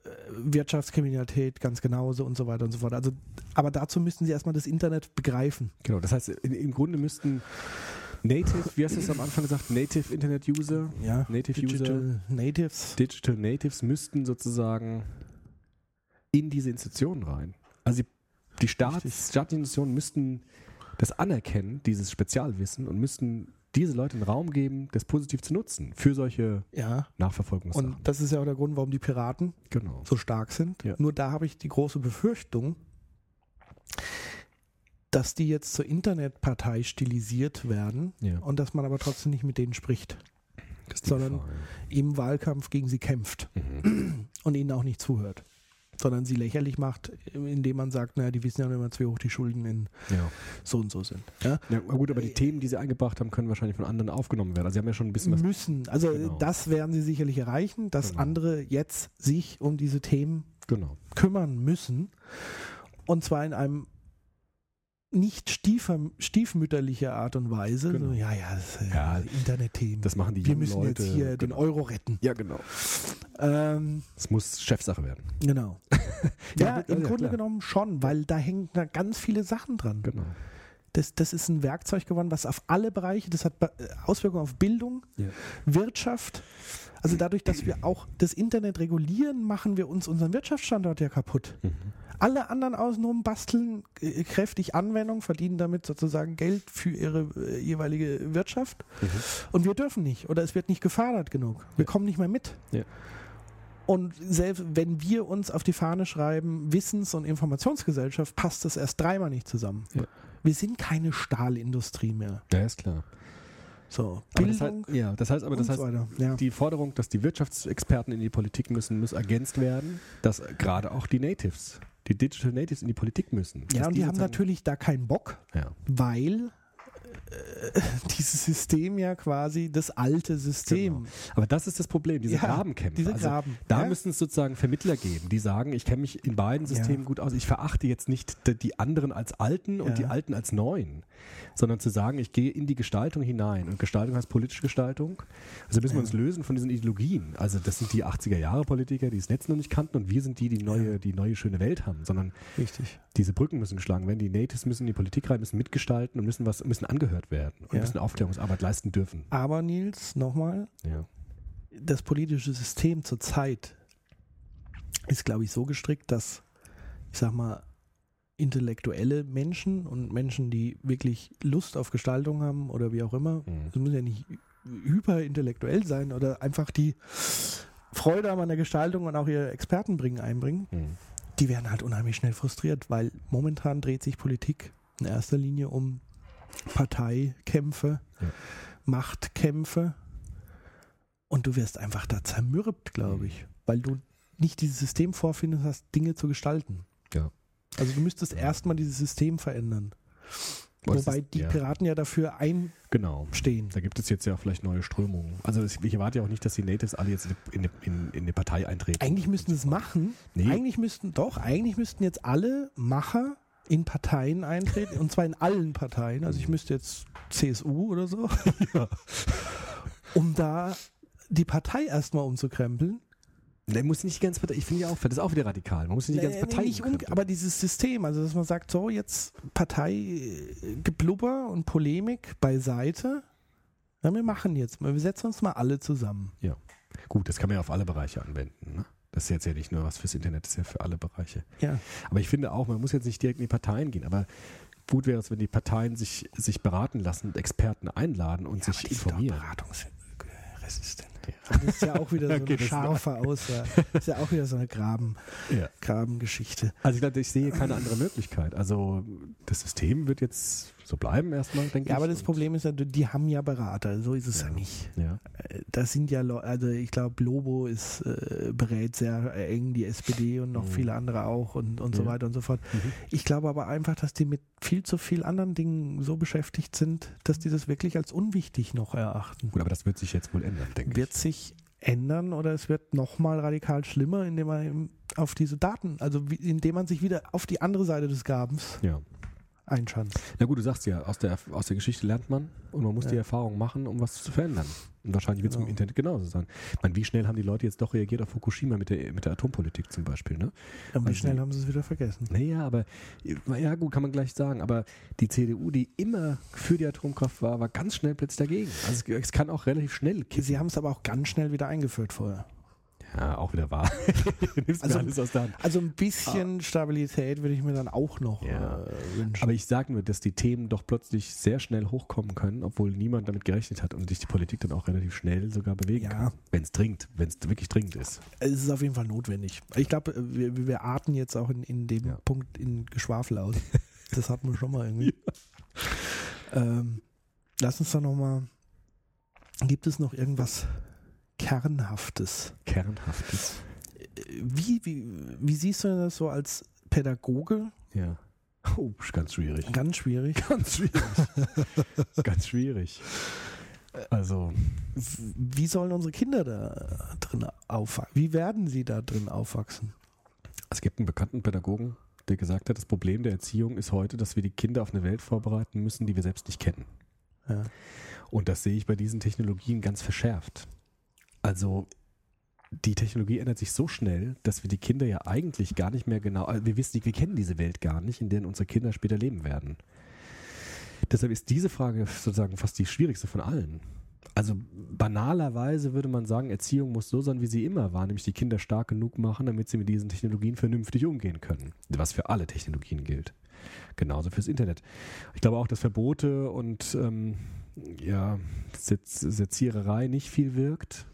Äh, Wirtschaftskriminalität ganz genauso und so weiter und so fort. Also, aber dazu müssten sie erstmal das Internet begreifen. Genau, das heißt, im Grunde müssten Native, wie hast du es am Anfang gesagt, Native Internet User, Ja, Native User, Digital Natives. Digital Natives müssten sozusagen in diese Institutionen rein. Also die, die Staats. Staatsinstitutionen müssten das anerkennen, dieses Spezialwissen, und müssten diese Leute einen Raum geben, das positiv zu nutzen für solche Ja, Nachverfolgungssachen. und das ist ja auch der Grund, warum die Piraten genau. so stark sind. Ja. Nur da habe ich die große Befürchtung, dass die jetzt zur Internetpartei stilisiert werden Ja. und dass man aber trotzdem nicht mit denen spricht, sondern- Gefahr, im Wahlkampf gegen sie kämpft. Mhm. und ihnen auch nicht zuhört. Sondern sie lächerlich macht, indem man sagt, naja, die wissen ja mehr, wie hoch die Schulden in ja. so und so sind. Ja? Ja, gut, aber die Themen, die sie eingebracht haben, können wahrscheinlich von anderen aufgenommen werden. Also sie haben ja schon ein bisschen was. Müssen. Also Genau. das werden sie sicherlich erreichen, dass Genau. andere jetzt sich um diese Themen Genau. kümmern müssen. Und zwar in einem nicht stiefmütterlicher Art und Weise. Genau. So, ja, ja, das, äh, Ja, Internetthemen. Das machen die Wir jungen müssen Leute. jetzt hier den genau. Euro retten. Ja, genau. Ähm, Es muss Chefsache werden. genau. Ja, ja, im ja, Grunde klar. genommen schon, weil da hängen da ganz viele Sachen dran. Genau. Das, das ist ein Werkzeug geworden, was auf alle Bereiche, das hat Be- Auswirkungen auf Bildung. Wirtschaft. Also dadurch, dass wir auch das Internet regulieren, machen wir uns unseren Wirtschaftsstandort ja kaputt. Mhm. Alle anderen außenrum basteln äh, kräftig Anwendung, verdienen damit sozusagen Geld für ihre äh, jeweilige Wirtschaft. Mhm. Und wir dürfen nicht oder es wird nicht gefördert genug. Wir Ja. kommen nicht mehr mit. Ja. Und selbst wenn wir uns auf die Fahne schreiben, Wissens- und Informationsgesellschaft, passt das erst dreimal nicht zusammen. Ja. Wir sind keine Stahlindustrie mehr. Ja, ist klar. So, Aber das Bildung heißt, ja, das heißt aber, das heißt, so. Ja. die Forderung, dass die Wirtschaftsexperten in die Politik müssen, muss ergänzt werden, dass gerade auch die Natives, die Digital Natives in die Politik müssen. ja, und die haben natürlich da keinen Bock, Ja, weil dieses System ja quasi das alte System. Genau. Aber das ist das Problem, diese Ja, Grabenkämpfe. Diese also, Graben. Da ja? müssen es sozusagen Vermittler geben, die sagen, ich kenne mich in beiden Ja. Systemen gut aus. Ich verachte jetzt nicht die anderen als alten und Ja. die alten als neuen, sondern zu sagen, ich gehe in die Gestaltung hinein. Und Gestaltung heißt politische Gestaltung. Also müssen wir Ja. uns lösen von diesen Ideologien. Also das sind die 80er Jahre Politiker, die das Netz noch nicht kannten und wir sind die, die neue, Ja. die neue schöne Welt haben, sondern Richtig. diese Brücken müssen geschlagen werden. Die Natives müssen in die Politik rein, müssen mitgestalten und müssen was, müssen angehört werden und Ja. müssen Aufklärungsarbeit leisten dürfen. Aber Nils, nochmal, Ja. das politische System zurzeit ist, glaube ich, so gestrickt, dass, ich sag mal, intellektuelle Menschen und Menschen, die wirklich Lust auf Gestaltung haben oder wie auch immer, Mhm. es muss ja nicht hyperintellektuell sein oder einfach die Freude haben an der Gestaltung und auch ihre Experten bringen, einbringen, Mhm. die werden halt unheimlich schnell frustriert, weil momentan dreht sich Politik in erster Linie um Parteikämpfe, Ja. Machtkämpfe und du wirst einfach da zermürbt, glaube Mhm. ich, weil du nicht dieses System vorfindest, hast Dinge zu gestalten. Ja. Also du müsstest erstmal dieses System verändern. Es Wobei ist- die ja. Piraten ja dafür Genau. einstehen. Da gibt es jetzt ja vielleicht neue Strömungen. Also ich erwarte ja auch nicht, dass die Natives alle jetzt in, in, in eine Partei eintreten. Eigentlich müssten sie es machen. Nee. Eigentlich müssten, doch, eigentlich müssten jetzt alle Macher in Parteien eintreten, und zwar in allen Parteien. Also ich müsste jetzt CSU oder so, um da die Partei erstmal umzukrempeln. Nee, muss nicht die ganze Partei. Ich finde ja auch, das ist auch wieder radikal. Man muss nicht die ganze Nee, Partei. nee, nicht um, aber dieses System, also dass man sagt, so jetzt Parteigeblubber und Polemik beiseite. Ja, wir machen jetzt mal, wir setzen uns mal alle zusammen. Gut, das kann man ja auf alle Bereiche anwenden. Ne? Das ist jetzt ja nicht nur was fürs Internet, das ist ja für alle Bereiche. Ja. Aber ich finde auch, man muss jetzt nicht direkt in die Parteien gehen, aber gut wäre es, wenn die Parteien sich, sich beraten lassen und Experten einladen und sich informieren. beratungsresistent. Das ist ja auch wieder so eine scharfe Aussage. Das ist ja auch wieder so eine Graben, Ja. Grabengeschichte. Also ich glaube, ich sehe keine andere Möglichkeit. Also das System wird jetzt so bleiben erstmal, denke ich. Ja, aber das Problem ist ja, die haben ja Berater, so ist es ja, Ja. nicht. Ja. Äh, Das sind ja Leute, also ich glaube, Lobo ist, äh, berät sehr eng die SPD und noch Mhm. viele andere auch und, und so Ja. weiter und so fort. Mhm. Ich glaube aber einfach, dass die mit viel zu viel anderen Dingen so beschäftigt sind, dass die das wirklich als unwichtig noch erachten. Gut, aber das wird sich jetzt wohl ändern, denke Wird sich ändern oder es wird nochmal radikal schlimmer, indem man auf diese Daten, also indem man sich wieder auf die andere Seite des Grabens ich. Ja. Einschanzt. Na gut, du sagst ja, aus der, aus der Geschichte lernt man und man muss Ja. die Erfahrung machen, um was zu verändern. Und wahrscheinlich wird es Genau. im Internet genauso sein. Ich meine, wie schnell haben die Leute jetzt doch reagiert auf Fukushima mit der, mit der Atompolitik zum Beispiel, ne? Und wie Also schnell haben sie es wieder vergessen? Naja, aber, ja gut, kann man gleich sagen, aber die CDU, die immer für die Atomkraft war, war ganz schnell plötzlich dagegen. Also es, es kann auch relativ schnell kippen. Sie haben es aber auch ganz schnell wieder eingeführt vorher. Ja, auch wieder wahr. Also- alles aus der Hand. Also ein bisschen Stabilität würde ich mir dann auch noch Ja. äh, wünschen. Aber ich sage nur, dass die Themen doch plötzlich sehr schnell hochkommen können, obwohl niemand damit gerechnet hat und sich die Politik dann auch relativ schnell sogar bewegen Ja. kann. Wenn es dringend, wenn es wirklich dringend ist. es ist auf jeden Fall notwendig. Ich glaube, wir, wir arten jetzt auch in, in dem Ja. Punkt in Geschwafel aus. Das hatten wir schon mal irgendwie. Ähm, lass uns doch nochmal. Gibt es noch irgendwas Kernhaftes? Kernhaftes. Wie, wie, wie siehst du denn das so als Pädagoge? Ja. Oh, ganz schwierig. Ganz schwierig. Ganz schwierig. ganz schwierig. Also, Wie sollen unsere Kinder da drin aufwachsen? Wie werden sie da drin aufwachsen? es gibt einen bekannten Pädagogen, der gesagt hat, das Problem der Erziehung ist heute, dass wir die Kinder auf eine Welt vorbereiten müssen, die wir selbst nicht kennen. Ja. Und das sehe ich bei diesen Technologien ganz verschärft. Also die Technologie ändert sich so schnell, dass wir die Kinder ja eigentlich gar nicht mehr genau, also wir wissen, wir kennen diese Welt gar nicht, in der unsere Kinder später leben werden. Deshalb ist diese Frage sozusagen fast die schwierigste von allen. Also banalerweise würde man sagen, Erziehung muss so sein, wie sie immer war, nämlich die Kinder stark genug machen, damit sie mit diesen Technologien vernünftig umgehen können. Was für alle Technologien gilt. Genauso fürs Internet. Ich glaube auch, dass Verbote und ähm, ja, Setz nicht viel wirkt,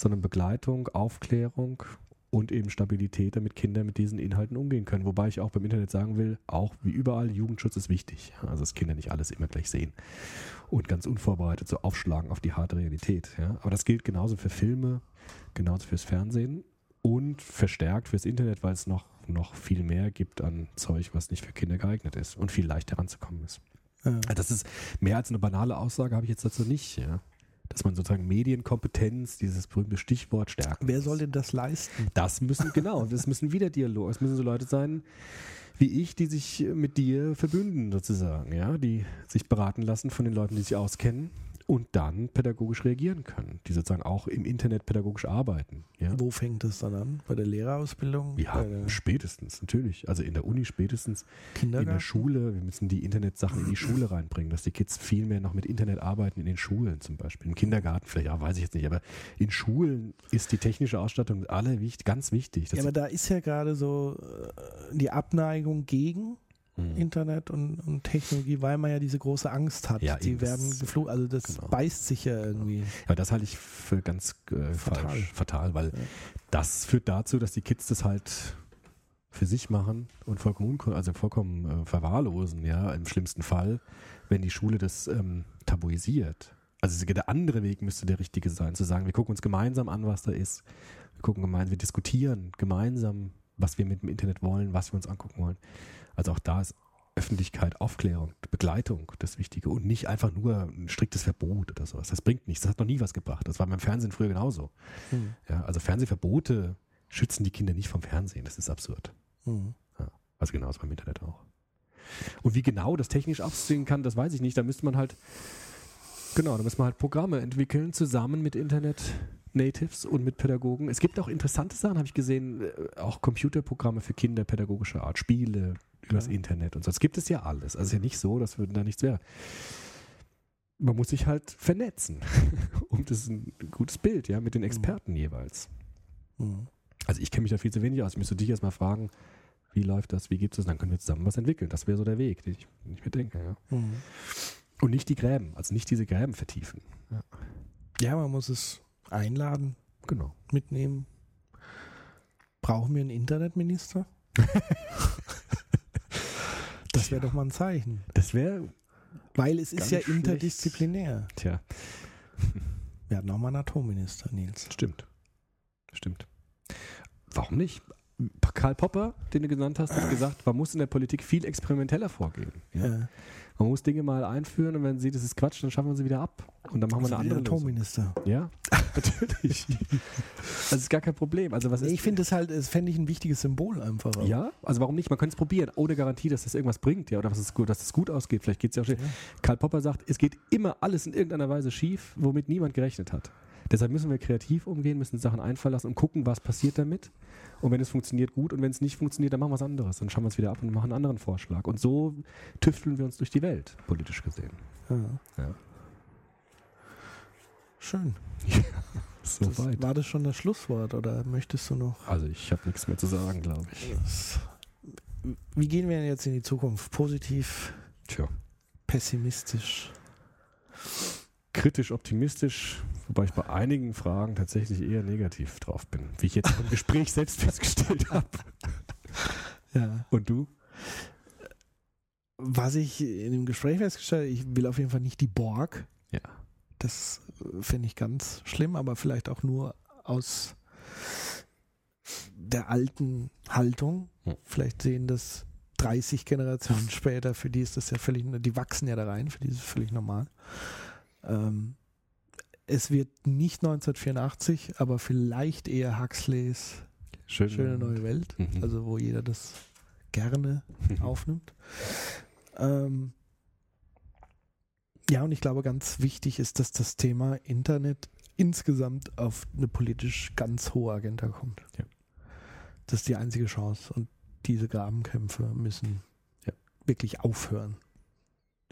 sondern Begleitung, Aufklärung und eben Stabilität, damit Kinder mit diesen Inhalten umgehen können. Wobei ich auch beim Internet sagen will, auch wie überall, Jugendschutz ist wichtig. Also dass Kinder nicht alles immer gleich sehen und ganz unvorbereitet so aufschlagen auf die harte Realität. Ja. Aber das gilt genauso für Filme, genauso fürs Fernsehen und verstärkt fürs Internet, weil es noch, noch viel mehr gibt an Zeug, was nicht für Kinder geeignet ist und viel leichter ranzukommen ist. Ja. Das ist mehr als eine banale Aussage, habe ich jetzt dazu nicht. Ja. Dass man sozusagen Medienkompetenz, dieses berühmte Stichwort stärken. Wer soll denn das leisten? Das müssen, genau, das müssen wieder Dialog. Es müssen so Leute sein wie ich, die sich mit dir verbünden sozusagen, ja, die sich beraten lassen von den Leuten, die sich auskennen und dann pädagogisch reagieren können, die sozusagen auch im Internet pädagogisch arbeiten. Ja, Wo fängt es dann an? Bei der Lehrerausbildung? ja der spätestens, natürlich. Also in der Uni spätestens, in der? Schule. Wir müssen die Internetsachen in die Schule reinbringen, dass die Kids viel mehr noch mit Internet arbeiten, in den Schulen zum Beispiel. Im Kindergarten vielleicht, ja, weiß ich jetzt nicht, aber in Schulen ist die technische Ausstattung alle wichtig, ganz wichtig. Ja, aber da ist ja gerade so äh, die Abneigung gegen Mhm. Internet und, und Technologie, weil man ja diese große Angst hat. Ja, die werden geflogen, also das genau. beißt sich ja irgendwie. Ja, das halte ich für ganz äh, Fatal. falsch, fatal, weil Ja. das führt dazu, dass die Kids das halt für sich machen und vollkommen also vollkommen äh, verwahrlosen, ja, im schlimmsten Fall, wenn die Schule das ähm, tabuisiert. Also der andere Weg müsste der richtige sein, zu sagen, wir gucken uns gemeinsam an, was da ist. Wir gucken gemeinsam, wir diskutieren gemeinsam, was wir mit dem Internet wollen, was wir uns angucken wollen. Also auch da ist Öffentlichkeit, Aufklärung, Begleitung das Wichtige und nicht einfach nur ein striktes Verbot oder sowas. Das bringt nichts. Das hat noch nie was gebracht. Das war beim Fernsehen früher genauso. Hm. Ja, also Fernsehverbote schützen die Kinder nicht vom Fernsehen. Das ist absurd. Hm. Also genauso beim Internet auch. Und wie genau das technisch aussehen kann, das weiß ich nicht. Da müsste man halt, genau, da müsste man halt Programme entwickeln, zusammen mit Internet-Natives und mit Pädagogen. Es gibt auch interessante Sachen, habe ich gesehen, äh, auch Computerprogramme für Kinder pädagogischer Art, Spiele übers Ja. Internet und so. Es gibt es ja alles. Also es ist ja nicht so, dass würden da nichts wäre. Man muss sich halt vernetzen. und das ist ein gutes Bild, ja, mit den Experten jeweils. Hm. Also ich kenne mich da viel zu wenig aus. Ich müsste dich erstmal fragen, wie läuft das, wie gibt es das, dann können wir zusammen was entwickeln. Das wäre so der Weg, den ich, den ich mir denke. Ja. Hm. Und nicht die Gräben, also nicht diese Gräben vertiefen. Ja, man muss es Einladen, Genau. mitnehmen. Brauchen wir einen Internetminister? das wäre doch mal ein Zeichen. Das wäre, Weil es ist ja schlecht. interdisziplinär. tja, Wir hatten auch mal einen Atomminister, Nils. stimmt. Stimmt. Warum nicht? Karl Popper, den du genannt hast, hat gesagt, man muss in der Politik viel experimenteller vorgehen. Ja? Ja. Man muss Dinge mal einführen und wenn sie das ist Quatsch, dann schaffen wir sie wieder ab. Und dann machen wir Also eine der andere. Atomminister. Ja, natürlich. Das ist gar kein Problem. Also was ist Ich finde es halt, es fände ich ein wichtiges Symbol einfach. auch. Ja, also warum nicht? Man könnte es probieren, ohne Garantie, dass das irgendwas bringt, ja, oder dass es gut, dass es gut ausgeht. Vielleicht geht es ja auch schlecht. Karl Popper sagt, es geht immer alles in irgendeiner Weise schief, womit niemand gerechnet hat. Deshalb müssen wir kreativ umgehen, müssen Sachen einfallen lassen und gucken, was passiert damit. Und wenn es funktioniert, gut. Und wenn es nicht funktioniert, dann machen wir was anderes. Dann schauen wir es wieder ab und machen einen anderen Vorschlag. Und so tüfteln wir uns durch die Welt, politisch gesehen. Ja. Ja. Schön. So Das, weit. war das schon das Schlusswort oder möchtest du noch? Also ich habe nichts mehr zu sagen, glaube ich. Wie gehen wir denn jetzt in die Zukunft? Positiv, Tja. pessimistisch? Kritisch, optimistisch, wobei ich bei einigen Fragen tatsächlich eher negativ drauf bin, wie ich jetzt im Gespräch selbst festgestellt habe. Ja. Und du? Was ich in dem Gespräch festgestellt habe, ich will auf jeden Fall nicht die Borg. Ja. Das äh, finde ich ganz schlimm, aber vielleicht auch nur aus der alten Haltung. Hm. Vielleicht sehen das 30 Generationen später, für die ist das ja völlig, die wachsen ja da rein, für die ist es völlig normal. Ähm, es wird nicht 1984, aber vielleicht eher Huxleys Schön, Schöne neue Welt, Mhm. also wo jeder das gerne aufnimmt. Ähm, ja, und ich glaube, ganz wichtig ist, dass das Thema Internet insgesamt auf eine politisch ganz hohe Agenda kommt. Ja. Das ist die einzige Chance. Und diese Grabenkämpfe müssen Ja. wirklich aufhören.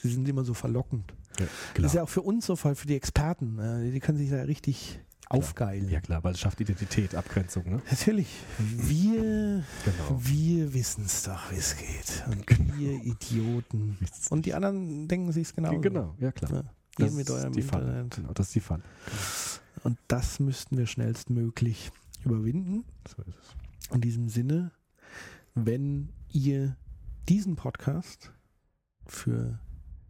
Sie sind immer so verlockend. Ja, Das klar. ist ja auch für uns so, für die Experten. äh, Die können sich da richtig aufgeilen. ja klar, weil es schafft Identität, Abgrenzung, ne? Natürlich. Wir Genau. wir wissen es doch, wie es geht. Und wir Idioten. Und die anderen denken sich es genauso. Genau, ja klar. Ja, Das mit eurem die Falle. Internet. Genau, das ist die Falle. Und das müssten wir schnellstmöglich überwinden. So ist es. In diesem Sinne, wenn ihr diesen Podcast für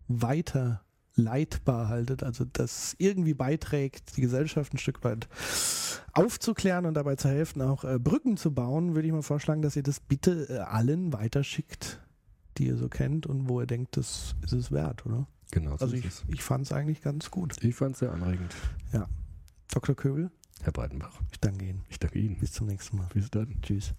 weiter leitbar haltet, also das irgendwie beiträgt, die Gesellschaft ein Stück weit aufzuklären und dabei zu helfen, auch äh, Brücken zu bauen, würde ich mal vorschlagen, dass ihr das bitte äh, allen weiterschickt, die ihr so kennt und wo ihr denkt, das ist es wert, oder? Genau, so Also ist ich, es. ich fand es eigentlich ganz gut. Ich fand es sehr anregend. Dr. Köbel, Herr Breitenbach, ich danke Ihnen. ich danke Ihnen. Bis zum nächsten Mal. Bis dann. Tschüss.